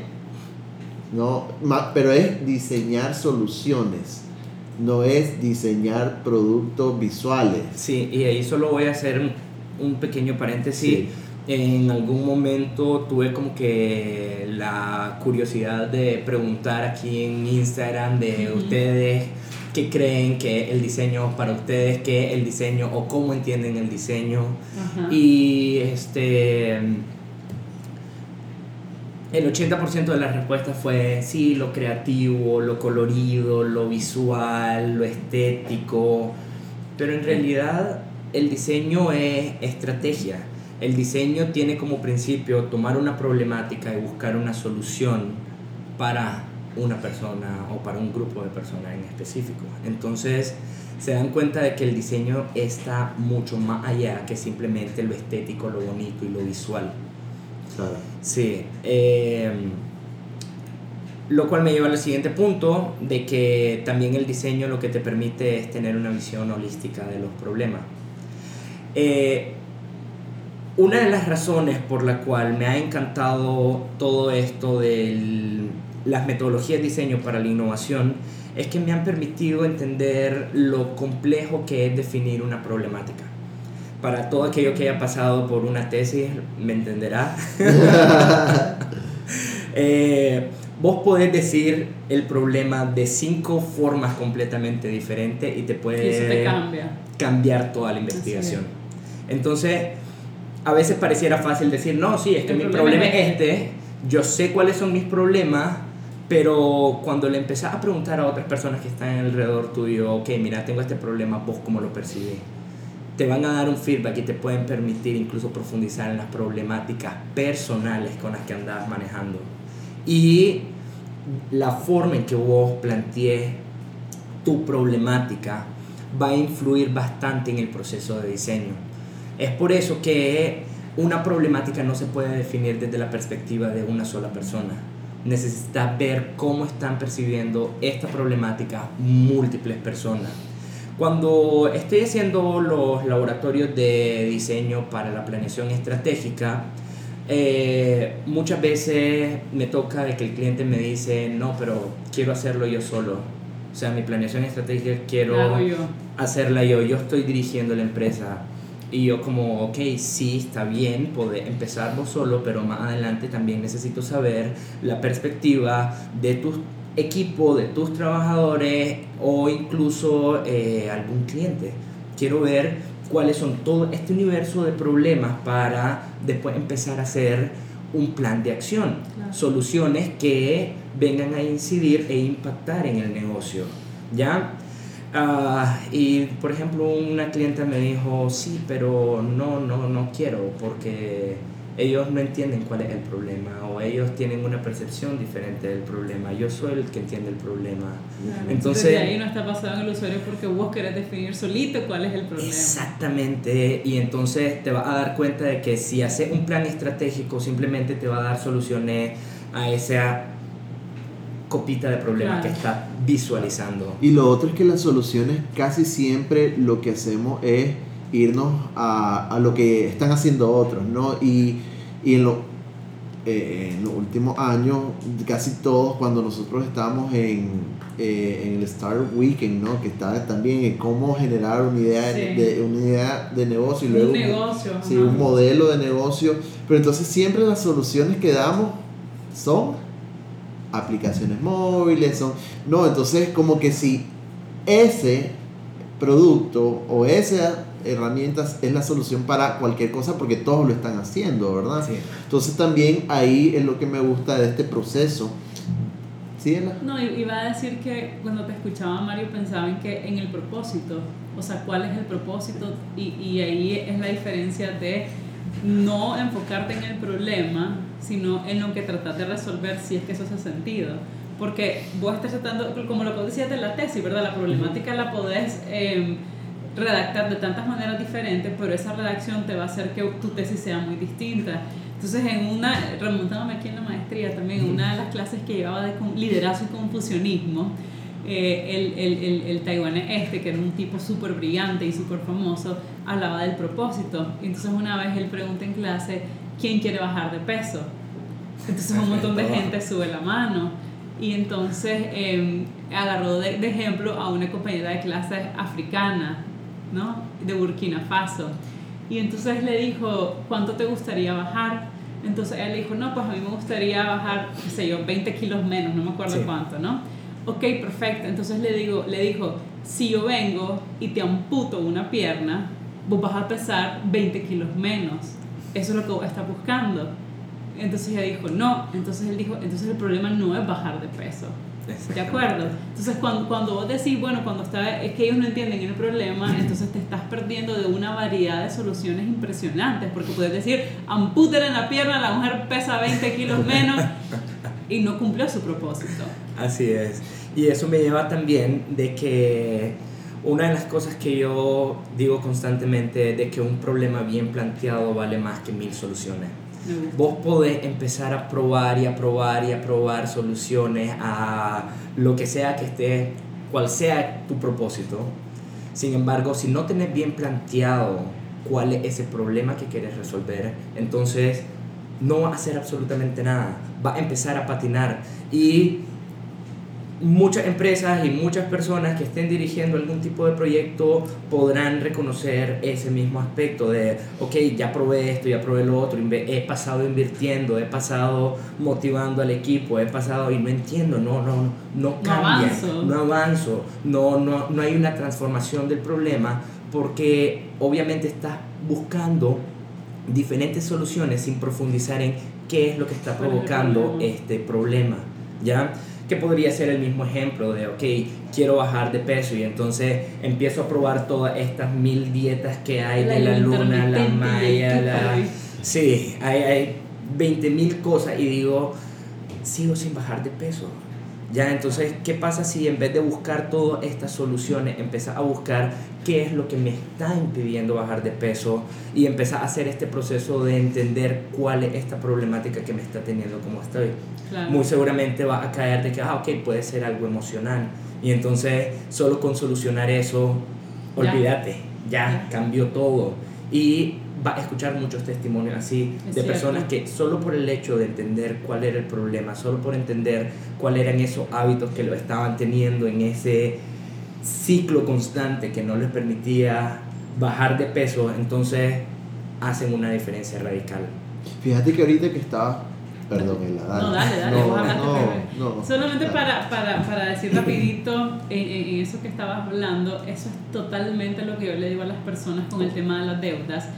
no, pero es diseñar soluciones no es diseñar productos visuales. Sí, y ahí solo voy a hacer un pequeño paréntesis en algún momento tuve como que la curiosidad de preguntar aquí en Instagram de ustedes qué creen que el diseño para ustedes, qué el diseño o cómo entienden el diseño. Y este el 80% de las respuestas fue sí, lo creativo, lo colorido, lo visual, lo estético, pero en realidad el diseño es estrategia el diseño tiene como principio tomar una problemática y buscar una solución para una persona o para un grupo de personas en específico. Entonces se dan cuenta de que el diseño está mucho más allá que simplemente lo estético, lo bonito y lo visual. Claro. Sí. Eh, lo cual me lleva al siguiente punto de que también el diseño lo que te permite es tener una visión holística de los problemas. Eh, una de las razones por la cual me ha encantado todo esto de las metodologías de diseño para la innovación es que me han permitido entender lo complejo que es definir una problemática. Para todo aquello que haya pasado por una tesis, me entenderá. Eh, vos podés decir el problema de cinco formas completamente diferentes y te puede cambiar toda la investigación. Entonces, a veces pareciera fácil decir, no, sí, es que mi problema, es este, yo sé cuáles son mis problemas, pero cuando le empezás a preguntar a otras personas que están alrededor tuyo, ok, mira, tengo este problema, vos cómo lo percibís, te van a dar un feedback y te pueden permitir incluso profundizar en las problemáticas personales con las que andas manejando. Y la forma en que vos plantees tu problemática va a influir bastante en el proceso de diseño es por eso que una problemática no se puede definir desde la perspectiva de una sola persona. Necesitas ver cómo están percibiendo esta problemática múltiples personas. Cuando estoy haciendo los laboratorios de diseño para la planeación estratégica, eh, muchas veces me toca de que el cliente me dice, no, pero quiero hacerlo yo solo. O sea, mi planeación estratégica quiero hacerla yo. Yo estoy dirigiendo la empresa. Y yo como, ok, sí, está bien, poder empezar vos solo, pero más adelante también necesito saber la perspectiva de tu equipo, de tus trabajadores o incluso eh, algún cliente. Quiero ver cuáles son todo este universo de problemas para después empezar a hacer un plan de acción, soluciones que vengan a incidir e impactar en el negocio. ¿Ya? Ah, y por ejemplo, una clienta me dijo, sí, pero no, no, no quiero porque ellos no entienden cuál es el problema o ellos tienen una percepción diferente del problema. Yo soy el que entiende el problema. entonces, ahí no está pasando en el usuario porque vos querés definir solito cuál es el problema. Exactamente, y entonces te vas a dar cuenta de que si haces un plan estratégico simplemente te va a dar soluciones a esa copita de problemas que estás visualizando. Y lo otro es que las soluciones casi siempre lo que hacemos es irnos a, a lo que están haciendo otros, ¿no? Y, y en, lo, eh, en los últimos años, casi todos, cuando nosotros estábamos en, eh, en el Startup Weekend, ¿no? Que estaba también en cómo generar una idea, de, una idea de negocio y luego un, negocio, sí, un modelo de negocio. Pero entonces siempre las soluciones que damos son aplicaciones móviles, son... No, entonces como que si ese producto o esa herramientas es la solución para cualquier cosa porque todos lo están haciendo, ¿verdad? Sí. Entonces también ahí es lo que me gusta de este proceso. ¿Sí, No, iba a decir que cuando te escuchaba Mario pensaba en que en el propósito, o sea, cuál es el propósito y, y ahí es la diferencia de no enfocarte en el problema, sino en lo que tratas de resolver si es que eso hace sentido. Porque vos estás tratando, como lo que decías de la tesis, ¿verdad? La problemática la podés... Eh, redactar de tantas maneras diferentes, pero esa redacción te va a hacer que tu tesis sea muy distinta. Entonces, en una, remontándome aquí en la maestría también, una de las clases que llevaba de liderazgo y confusionismo, eh, el, el, el, el, taiwanés este, que era un tipo súper brillante y súper famoso, hablaba del propósito. Entonces, una vez él pregunta en clase, ¿quién quiere bajar de peso? Entonces, un montón de gente sube la mano. Y entonces eh, agarró de, de, ejemplo a una compañera de clase africana ¿no? De Burkina Faso. Y entonces le dijo, ¿cuánto te gustaría bajar? Entonces él le dijo, no, pues a mí me gustaría bajar, qué sé yo, 20 kilos menos, no me acuerdo cuánto, ¿no? Ok, perfecto. Entonces le, digo, le dijo, si yo vengo y te amputo una pierna, vos vas a pesar 20 kilos menos. Eso es lo que vos estás buscando. Entonces ella dijo, no. Entonces él dijo, entonces el problema no es bajar de peso. ¿De acuerdo? Entonces, cuando, cuando vos decís, bueno, cuando está, es que ellos no entienden el problema, entonces te estás perdiendo de una variedad de soluciones impresionantes, porque puedes decir, ampútale en la pierna, la mujer pesa 20 kilos menos y no cumplió su propósito. Así es. Y eso me lleva también de que una de las cosas que yo digo constantemente de que un problema bien planteado vale más que mil soluciones vos podés empezar a probar y a probar y a probar soluciones a lo que sea que esté, cual sea tu propósito. Sin embargo, si no tenés bien planteado cuál es ese problema que quieres resolver, entonces no va a hacer absolutamente nada. Va a empezar a patinar. Y muchas empresas y muchas personas que estén dirigiendo algún tipo de proyecto podrán reconocer ese mismo aspecto de, ok, ya probé esto, ya probé lo otro, he pasado invirtiendo, he pasado motivando al equipo, he pasado y no entiendo, no, no, no cambia, no avanzo, no, no, no hay una transformación del problema porque obviamente estás buscando diferentes soluciones sin profundizar en qué es lo que está provocando este problema, ¿ya? Que podría ser el mismo ejemplo de, ok, quiero bajar de peso y entonces empiezo a probar todas estas mil dietas que hay de la luna, la maya, la... Sí, hay, hay 20 mil cosas y digo, sigo sin bajar de peso. Ya, entonces, ¿qué pasa si en vez de buscar todas estas soluciones, empiezas a buscar qué es lo que me está impidiendo bajar de peso y empiezas a hacer este proceso de entender cuál es esta problemática que me está teniendo como estoy? Muy seguramente va a caer de que, ah, ok, puede ser algo emocional. Y entonces, solo con solucionar eso, olvídate, ya, cambió todo. Y va a escuchar muchos testimonios así de personas que solo por el hecho de entender cuál era el problema, solo por entender cuáles eran esos hábitos que lo estaban teniendo en ese ciclo constante que no les permitía bajar de peso, entonces hacen una diferencia radical. Fíjate que ahorita que estaba Perdón, dale. No, dale, dale, vos no, Solamente Para, para, para, decir rapidito en, en, eso que estabas hablando, eso es totalmente lo que yo le digo a las personas con el tema de las deudas.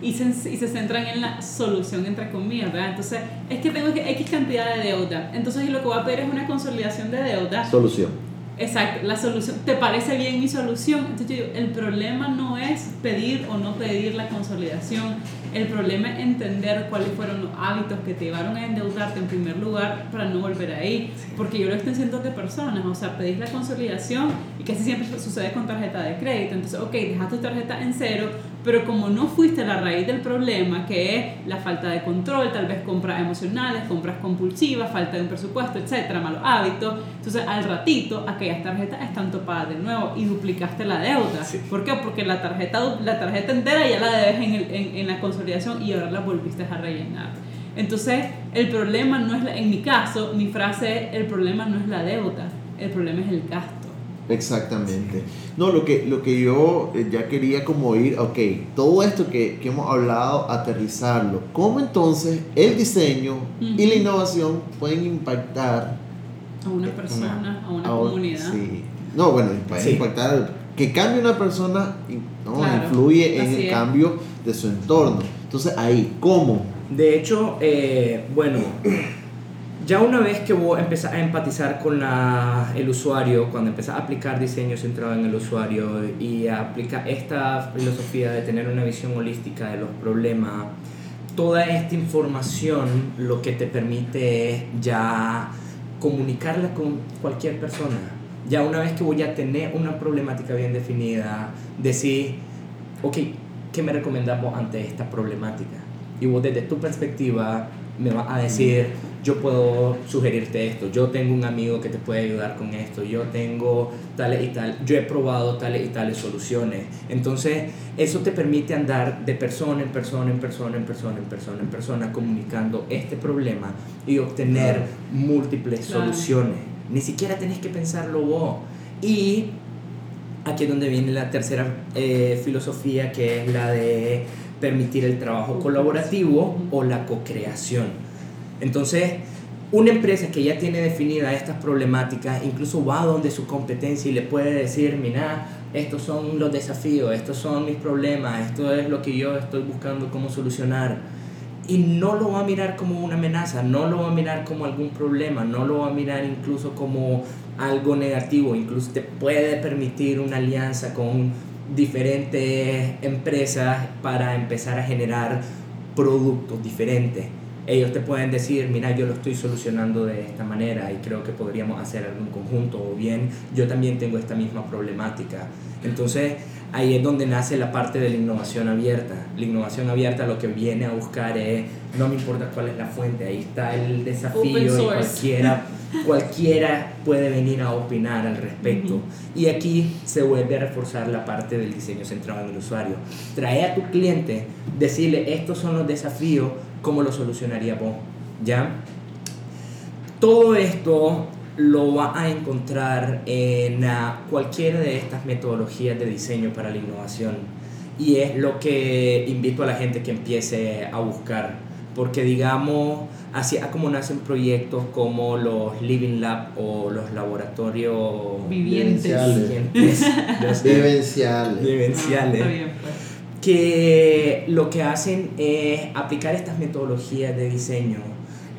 Y, se, y se centran en la solución, entre comillas, ¿verdad? Entonces, es que tengo X cantidad de deuda, entonces lo que voy a pedir es una consolidación de deuda. Solución Exacto, la solución, ¿te parece bien mi solución? Entonces yo digo, el problema no es pedir o no pedir la consolidación, el problema es entender cuáles fueron los hábitos que te llevaron a endeudarte en primer lugar para no volver ahí, porque yo lo estoy haciendo de personas, o sea, pedís la consolidación y casi siempre sucede con tarjeta de crédito, entonces, ok, dejas tu tarjeta en cero, pero como no fuiste a la raíz del problema, que es la falta de control, tal vez compras emocionales, compras compulsivas, falta de un presupuesto, etcétera, malos hábitos, entonces al ratito aquellas tarjetas están topadas de nuevo y duplicaste la deuda. ¿Por qué? Porque la tarjeta, la tarjeta entera ya la debes en, el, en, en la consolidación y ahora la volviste a rellenar. Entonces, el problema no es, en mi caso, mi frase es, el problema no es la deuda, el problema es el gasto. Exactamente. No, lo que, lo que yo eh, ya quería como ir, ok, todo esto que, que hemos hablado, aterrizarlo. ¿Cómo entonces el diseño y la innovación pueden impactar a una persona, a una comunidad? Sí. No, bueno, pueden impactar, que cambie una persona, ¿no? influye en el cambio de su entorno. Entonces ahí, ¿cómo? De hecho, eh, bueno ya una vez que vos empezás a empatizar con la, el usuario, cuando empezás a aplicar diseño centrado en el usuario y aplicar esta filosofía de tener una visión holística de los problemas, toda esta información lo que te permite es ya comunicarla con cualquier persona. Ya una vez que voy a tener una problemática bien definida, decir, ok, ¿qué me recomendamos ante esta problemática? Y vos desde tu perspectiva me vas a decir, yo puedo sugerirte esto, yo tengo un amigo que te puede ayudar con esto, yo tengo tales y tal, yo he probado tales y tales soluciones. Entonces, eso te permite andar de persona en persona, en persona, en persona, en persona, en persona, comunicando este problema y obtener múltiples soluciones. Ni siquiera tenés que pensarlo vos. Y aquí es donde viene la tercera eh, filosofía, que es la de permitir el trabajo colaborativo o la co-creación entonces, una empresa que ya tiene definida estas problemáticas, incluso va donde su competencia y le puede decir, mira, estos son los desafíos, estos son mis problemas, esto es lo que yo estoy buscando cómo solucionar. Y no lo va a mirar como una amenaza, no lo va a mirar como algún problema, no lo va a mirar incluso como algo negativo, incluso te puede permitir una alianza con diferentes empresas para empezar a generar productos diferentes ellos te pueden decir, mira, yo lo estoy solucionando de esta manera y creo que podríamos hacer algo en conjunto, o bien yo también tengo esta misma problemática. Entonces, ahí es donde nace la parte de la innovación abierta. La innovación abierta lo que viene a buscar es, no me importa cuál es la fuente, ahí está el desafío y cualquiera, cualquiera puede venir a opinar al respecto. Y aquí se vuelve a reforzar la parte del diseño centrado en el usuario. Trae a tu cliente, decirle, estos son los desafíos, ¿cómo lo solucionaría vos? ¿Ya? Todo esto lo va a encontrar en ah, cualquiera de estas metodologías de diseño para la innovación. Y es lo que invito a la gente que empiece a buscar. Porque digamos, así como nacen proyectos como los Living Lab o los laboratorios vivientes. Vivenciales. Vivenciales. Ah, que lo que hacen es aplicar estas metodologías de diseño.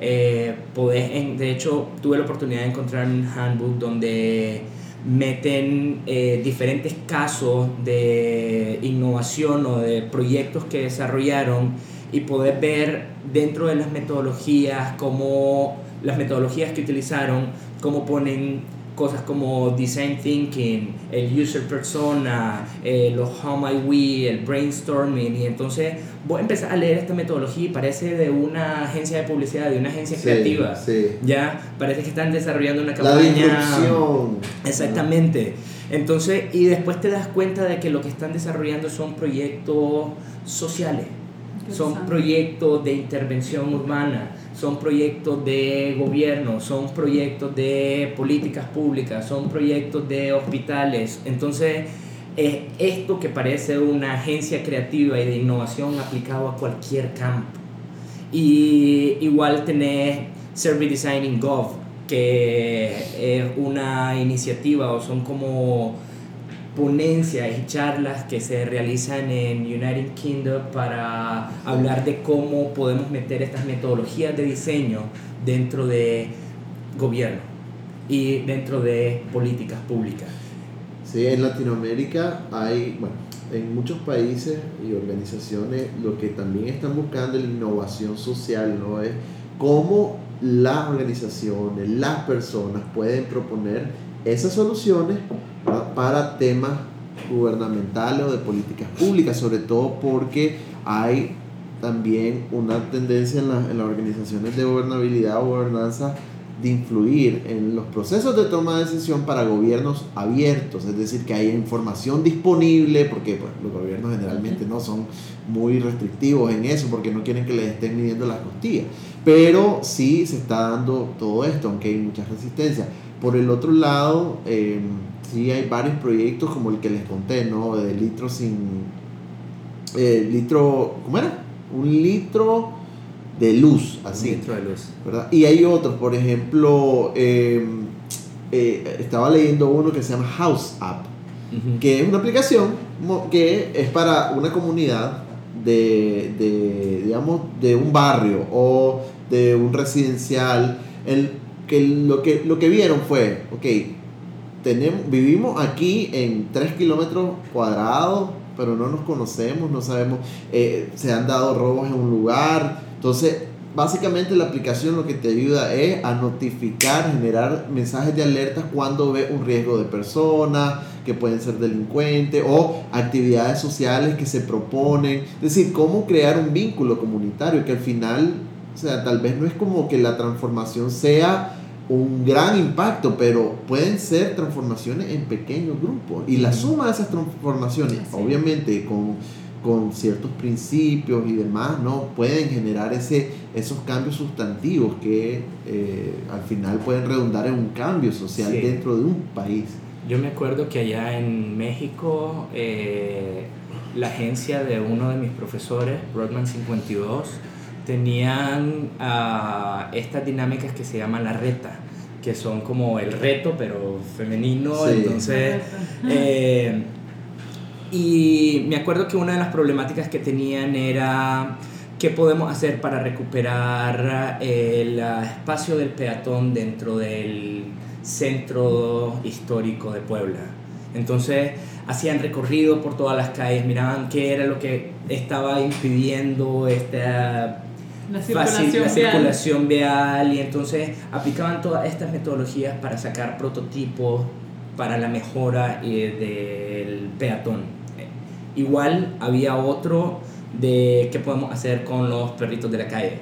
Eh, en, de hecho, tuve la oportunidad de encontrar un handbook donde meten eh, diferentes casos de innovación o de proyectos que desarrollaron y poder ver dentro de las metodologías cómo las metodologías que utilizaron, cómo ponen cosas como design thinking, el user persona, eh, los how might we, el brainstorming, y entonces voy a empezar a leer esta metodología y parece de una agencia de publicidad, de una agencia creativa. Ya, parece que están desarrollando una campaña. La Exactamente. Entonces, y después te das cuenta de que lo que están desarrollando son proyectos sociales, son proyectos de intervención urbana, son proyectos de gobierno, son proyectos de políticas públicas, son proyectos de hospitales. Entonces, es esto que parece una agencia creativa y de innovación aplicado a cualquier campo. Y igual tenés Survey Designing Gov, que es una iniciativa o son como ponencias y charlas que se realizan en United Kingdom para hablar de cómo podemos meter estas metodologías de diseño dentro de gobierno y dentro de políticas públicas. Sí, en Latinoamérica hay, bueno, en muchos países y organizaciones lo que también están buscando es la innovación social, ¿no? Es cómo las organizaciones, las personas pueden proponer esas soluciones para temas gubernamentales o de políticas públicas, sobre todo porque hay también una tendencia en, en las organizaciones de gobernabilidad o gobernanza de influir en los procesos de toma de decisión para gobiernos abiertos, es decir, que haya información disponible, porque pues, los gobiernos generalmente no son muy restrictivos en eso, porque no quieren que les estén midiendo las costillas, pero sí se está dando todo esto, aunque hay mucha resistencia. Por el otro lado, eh, sí hay varios proyectos como el que les conté, ¿no? De litro sin... Eh, litro, ¿cómo era? Un litro de luz, así. Un litro de luz. ¿verdad? Y hay otros, por ejemplo, em, eh, estaba leyendo uno que se llama House App, que es una aplicación que es para una comunidad de, de, digamos, de un barrio o de un residencial. El, que lo, que lo que vieron fue, ok, tenemos, vivimos aquí en 3 kilómetros cuadrados, pero no nos conocemos, no sabemos, eh, se han dado robos en un lugar. Entonces, básicamente la aplicación lo que te ayuda es a notificar, generar mensajes de alerta cuando ve un riesgo de persona, que pueden ser delincuentes, o actividades sociales que se proponen. Es decir, cómo crear un vínculo comunitario que al final, o sea, tal vez no es como que la transformación sea un gran impacto, pero pueden ser transformaciones en pequeños grupos. Y la suma de esas transformaciones, obviamente con, con, ciertos principios y demás, ¿no? pueden generar ese, esos cambios sustantivos que eh, al final pueden redundar en un cambio social dentro de un país. Yo me acuerdo que allá en México, eh, la agencia de uno de mis profesores, Broadman 52, tenían uh, estas dinámicas que se llaman la reta, que son como el reto, pero femenino. Entonces, eh, y me acuerdo que una de las problemáticas que tenían era qué podemos hacer para recuperar el espacio del peatón dentro del centro histórico de Puebla. Entonces hacían recorrido por todas las calles, miraban qué era lo que estaba impidiendo esta la circulación, la circulación vial. y entonces aplicaban todas estas metodologías para sacar prototipos para la mejora eh, del peatón. Igual había otro de qué podemos hacer con los perritos de la calle.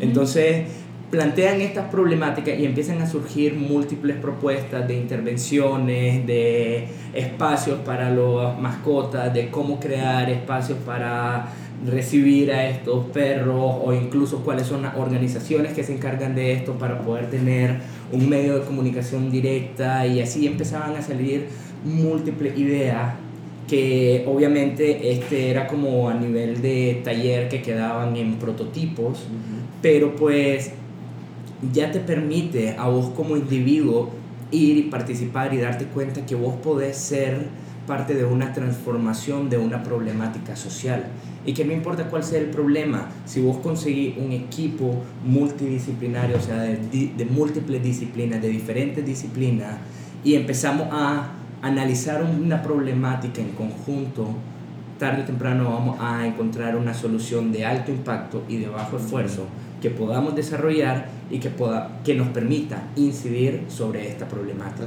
Entonces plantean estas problemáticas y empiezan a surgir múltiples propuestas de intervenciones, de espacios para las mascotas, de cómo crear espacios para recibir a estos perros o incluso cuáles son las organizaciones que se encargan de esto para poder tener un medio de comunicación directa. Y así empezaban a salir múltiples ideas que obviamente este era como a nivel de taller que quedaban en prototipos, pero pues ya te permite a vos como individuo ir y participar y darte cuenta que vos podés ser parte de una transformación de una problemática social. Y que no importa cuál sea el problema, si vos conseguís un equipo multidisciplinario, o sea, de, de múltiples disciplinas, de diferentes disciplinas, y empezamos a analizar una problemática en conjunto, tarde o temprano vamos a encontrar una solución de alto impacto y de bajo esfuerzo que podamos desarrollar y que, pueda, que nos permita incidir sobre esta problemática.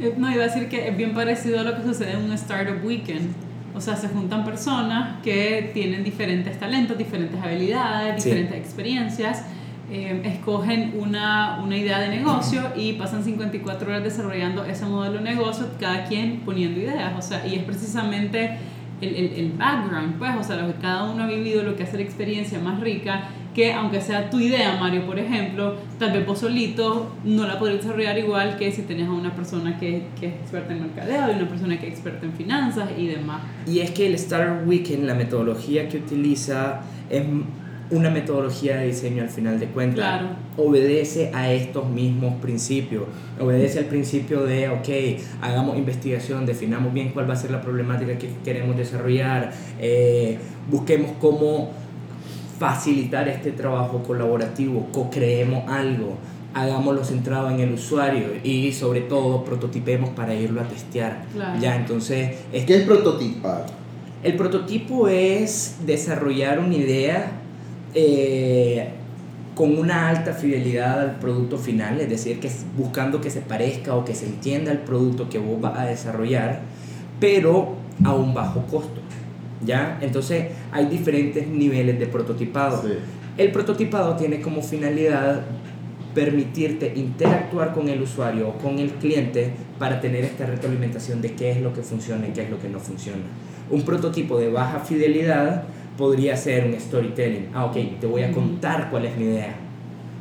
Eh, no, iba a decir que es bien parecido a lo que sucede en un Startup Weekend. O sea, se juntan personas que tienen diferentes talentos, diferentes habilidades, diferentes experiencias eh, escogen una, una, idea de negocio y pasan 54 horas desarrollando ese modelo de negocio, cada quien poniendo ideas, o sea, y es precisamente el, el, el background, pues, o sea, lo que cada uno ha vivido, lo que hace la experiencia más rica, que aunque sea tu idea, Mario, por ejemplo, tal vez vos solito no la podrías desarrollar igual que si tenés a una persona que, que, es experta en mercadeo y una persona que es experta en finanzas y demás. Y es que el Startup Weekend, la metodología que utiliza es una metodología de diseño al final de cuentas. Claro. Obedece a estos mismos principios. Obedece al principio de, ok, hagamos investigación, definamos bien cuál va a ser la problemática que queremos desarrollar, eh, busquemos cómo facilitar este trabajo colaborativo, co-creemos algo, hagámoslo centrado en el usuario y sobre todo prototipemos para irlo a testear. Claro. Ya, entonces... ¿Qué es prototipar? El prototipo es desarrollar una idea eh, con una alta fidelidad al producto final, es decir, que buscando que se parezca o que se entienda el producto que vos vas a desarrollar, pero a un bajo costo. ¿Ya? Entonces hay diferentes niveles de prototipado. Sí. El prototipado tiene como finalidad permitirte interactuar con el usuario o con el cliente para tener esta retroalimentación de qué es lo que funciona y qué es lo que no funciona. Un prototipo de baja fidelidad podría ser un storytelling. Ah, ok, te voy a contar cuál es mi idea.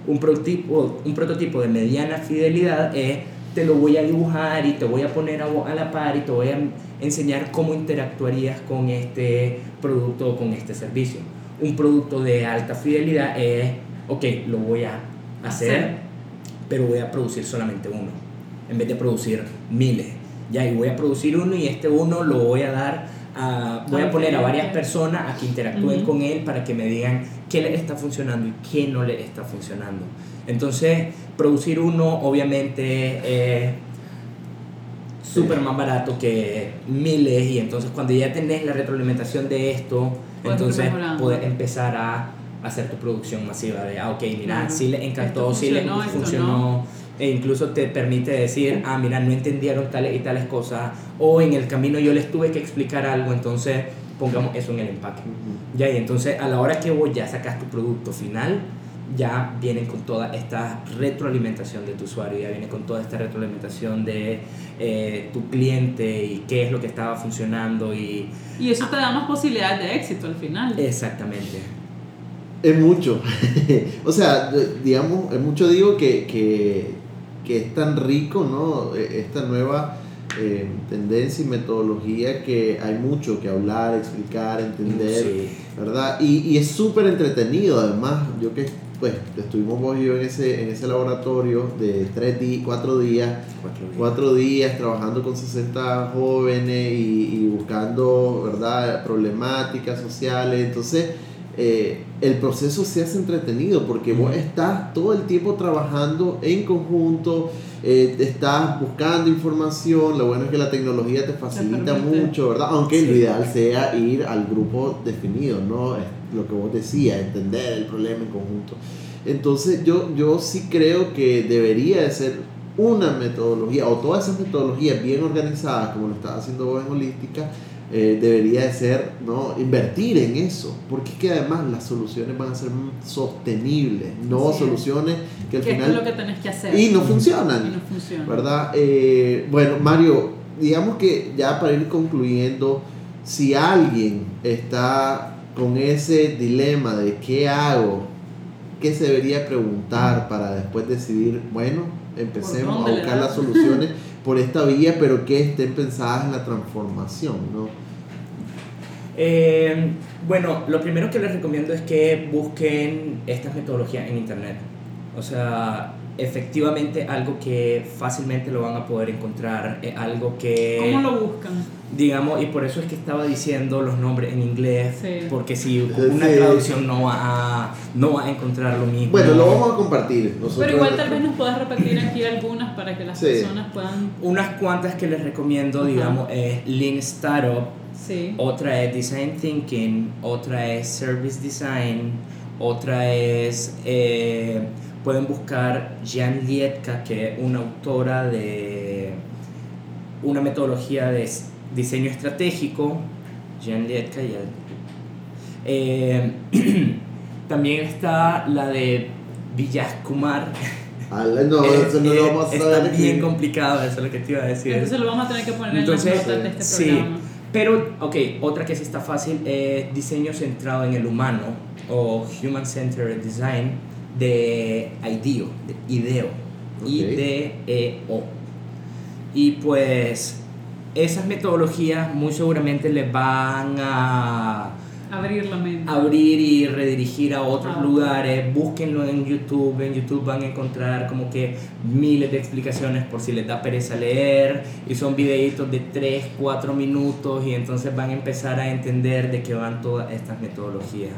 Un prototipo, un prototipo de mediana fidelidad es te lo voy a dibujar y te voy a poner a, a la par y te voy a enseñar cómo interactuarías con este producto o con este servicio. Un producto de alta fidelidad es, ok, lo voy a hacer, Hacer. pero voy a producir solamente uno, en vez de producir miles. Ya, y voy a producir uno y este uno lo voy a dar a, voy a poner a varias personas a que interactúen con él para que me digan qué le está funcionando y qué no le está funcionando. Entonces, producir uno obviamente es súper más barato que miles y entonces cuando ya tenés la retroalimentación de esto, Puedes entonces puedes empezar a hacer tu producción masiva de, ah, ok, mira, Claro. sí le encantó, Esto sí le funcionó, e incluso te permite decir, ah, mira, no entendieron tales y tales cosas, o en el camino yo les tuve que explicar algo, entonces pongamos eso en el empaque. Ujú. Ya, y entonces a la hora que vos ya sacas tu producto final, ya vienen con toda esta retroalimentación de tu usuario, ya viene con toda esta retroalimentación de eh, tu cliente y qué es lo que estaba funcionando y Y eso te da más posibilidades de éxito al final. exactamente. Es mucho. o sea, digamos, es mucho digo que, que, que es tan rico, ¿no? E- Esta nueva eh, tendencia y metodología que hay mucho que hablar, explicar, entender, Sí. ¿verdad? Y, y es súper entretenido, además, yo que, pues, estuvimos vos y yo en ese, en ese laboratorio de tres días, cuatro días, Cuatro días. cuatro días trabajando con 60 jóvenes y, y buscando, ¿verdad?, problemáticas sociales. Entonces, eh, el proceso se hace entretenido porque vos estás todo el tiempo trabajando en conjunto, eh, estás buscando información, lo bueno es que la tecnología te facilita mucho, ¿verdad? Aunque lo ideal sea ir al grupo definido, ¿no? Lo que vos decías, entender el problema en conjunto. Entonces yo, yo sí creo que debería de ser una metodología o todas esas metodologías bien organizadas como lo estás haciendo vos en Holística, eh, debería de ser, ¿no? Invertir en eso, porque es que además las soluciones van a ser sostenibles, no Sí. soluciones que al esto es final... lo que tenés que hacer. Y no funcionan. Y no funciona. ¿verdad? Eh, bueno, Mario, digamos que ya para ir concluyendo, si alguien está con ese dilema de qué hago, qué se debería preguntar para después decidir, bueno, empecemos a buscar las soluciones por esta vía, pero que estén pensadas en la transformación, ¿no? Eh, bueno, lo primero que les recomiendo es que busquen estas metodologías en internet. O sea, efectivamente algo que fácilmente lo van a poder encontrar, eh, algo que... ¿Cómo lo buscan? digamos, y por eso es que estaba diciendo los nombres en inglés, Sí. porque si una Sí. traducción no va, a, no va a encontrar lo mismo. Bueno, lo vamos a compartir. Nosotros Pero igual tal vez nos puedas repetir aquí algunas para que las Sí. personas puedan... Unas cuantas que les recomiendo, Ajá. digamos, es Lean Startup, Sí. otra es Design Thinking, otra es Service Design, otra es, eh, pueden buscar Jan Lietka, que es una autora de una metodología de diseño estratégico, Jan Lietka, ya. Eh, también está la de Villascumar. no, eso no lo vamos a saber. Está bien complicado, eso es lo que te iba a decir. Entonces lo vamos a tener que poner Entonces, en las notas de este sí, programa. Pero, ok, otra que sí está fácil es diseño centrado en el humano o Human Centered Design de IDEO, de IDEO, I-D-E-O. Y pues esas metodologías muy seguramente les van a abrir la mente. Abrir y redirigir a otros lugares. Búsquenlo en YouTube. En YouTube van a encontrar como que miles de explicaciones por si les da pereza leer. Y son videitos de 3, 4 minutos y entonces van a empezar a entender de qué van todas estas metodologías.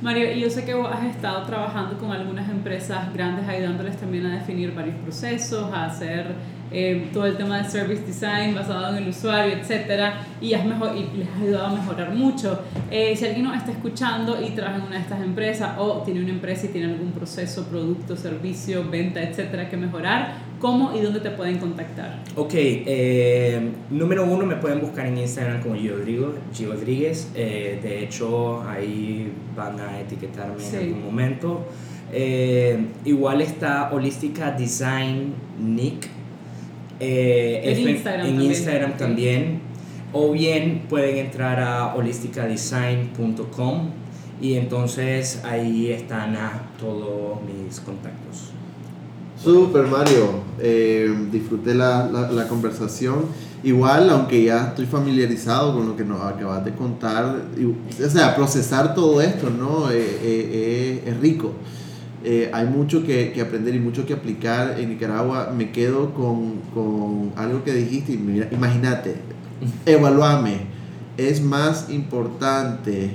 Mario, yo sé que vos has estado trabajando con algunas empresas grandes ayudándoles también a definir varios procesos, a hacer eh, todo el tema de service design basado en el usuario, etcétera, y, has mejor, y les ha ayudado a mejorar mucho. Eh, si alguien nos está escuchando y trabaja en una de estas empresas o tiene una empresa y tiene algún proceso, producto, servicio, venta, etcétera, que mejorar, ¿cómo y dónde te pueden contactar? Ok, eh, número uno me pueden buscar en Instagram como Gio Rodríguez. de hecho, ahí van a etiquetarme en algún momento. igual está Holística Design Nick eh, en Instagram, también. O bien pueden entrar a holisticadesign.com y entonces ahí están todos mis contactos. Super Mario, eh, disfruté la, la, conversación. Igual, aunque ya estoy familiarizado con lo que nos acabas de contar, o sea, procesar todo esto, ¿no? Eh, es rico. Eh, hay mucho que, que, aprender y mucho que aplicar en Nicaragua. Me quedo con, con algo que dijiste. Imagínate, evaluame. Es más importante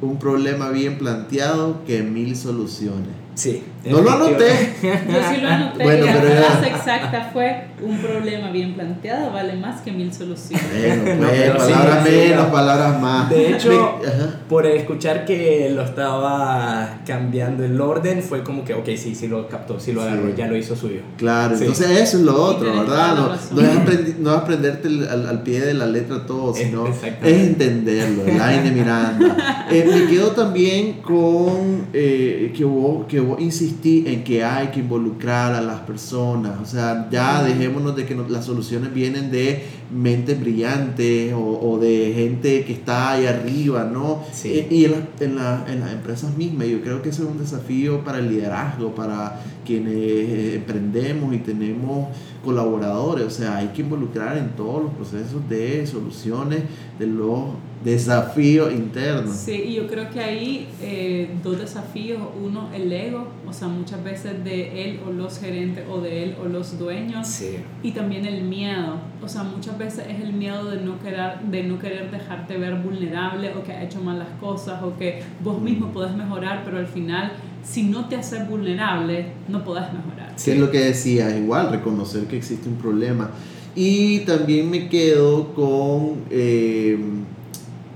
un problema bien planteado que mil soluciones. Sí. No lo anoté. Yo sí lo anoté. Bueno, la frase exacta fue un problema bien planteado vale más que mil soluciones. Bueno, pues, palabras menos, palabras más. De hecho, por escuchar que lo estaba cambiando el orden, fue como que, ok, sí, sí lo captó, sí lo agarró, ya lo hizo suyo. Claro, entonces eso es lo otro, ¿verdad? No, no, es no, aprenderte al, al, pie de la letra todo, sino es, entenderlo, el aire Miranda. Eh, me quedo también con eh, que, vos, que vos insistí en que hay que involucrar a las personas, o sea, ya dejémonos de que las soluciones vienen de mentes brillantes o, de gente que está ahí arriba, ¿no? Sí. Y, en, en, la, en, las empresas mismas, yo creo que eso es un desafío para el liderazgo, para quienes emprendemos y tenemos colaboradores, o sea, hay que involucrar en todos los procesos de soluciones de los desafío interno. Sí, y yo creo que hay eh, dos desafíos. Uno, el ego, o sea, muchas veces de él o los gerentes o de él o los dueños. Sí. Y también el miedo. O sea, muchas veces es el miedo de no querer, de no querer dejarte ver vulnerable o que ha hecho mal las cosas o que vos mismo podés mejorar, pero al final, si no te haces vulnerable, no podés mejorar. Sí, es lo que decía, igual, reconocer que existe un problema. Y también me quedo con... Eh,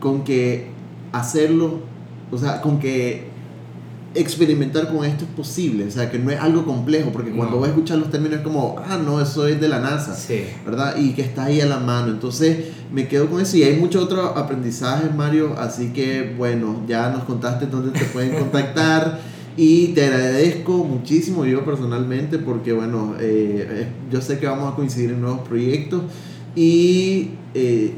con que hacerlo, o sea, con que experimentar con esto es posible, o sea, que no es algo complejo, porque cuando vas a escuchar los términos es como, ah, no, eso es de la NASA, sí. ¿verdad? Y que está ahí a la mano, entonces me quedo con eso y hay mucho otro aprendizaje, Mario, así que bueno, ya nos contaste dónde te pueden contactar. Y te agradezco muchísimo yo personalmente porque bueno, eh, yo sé que vamos a coincidir en nuevos proyectos y, eh,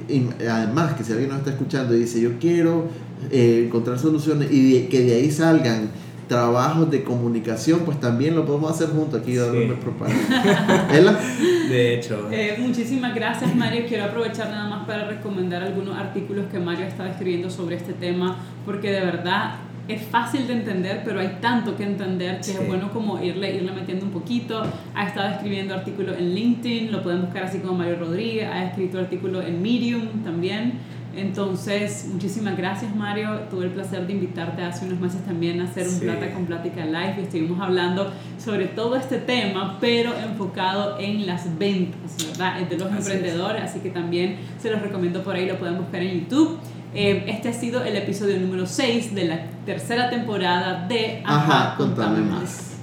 además, que si alguien nos está escuchando y dice, yo quiero eh, encontrar soluciones y que de ahí salgan trabajos de comunicación, pues también lo podemos hacer juntos aquí dando propaganda. De hecho. Eh, muchísimas gracias Mario. Quiero aprovechar nada más para recomendar algunos artículos que Mario estaba escribiendo sobre este tema, porque de verdad es fácil de entender, pero hay tanto que entender que es bueno como irle, irle metiendo un poquito. Ha estado escribiendo artículos en LinkedIn, lo pueden buscar así como Mario Rodríguez, ha escrito artículos en Medium también. Entonces, muchísimas gracias Mario. Tuve el placer de invitarte hace unos meses también a hacer un Plata con Plática Live y estuvimos hablando sobre todo este tema, pero enfocado en las ventas, ¿verdad? De los emprendedores, así que también se los recomiendo por ahí, lo pueden buscar en YouTube. Eh, este ha sido el episodio número 6 de la tercera temporada de Ajá, contame, más.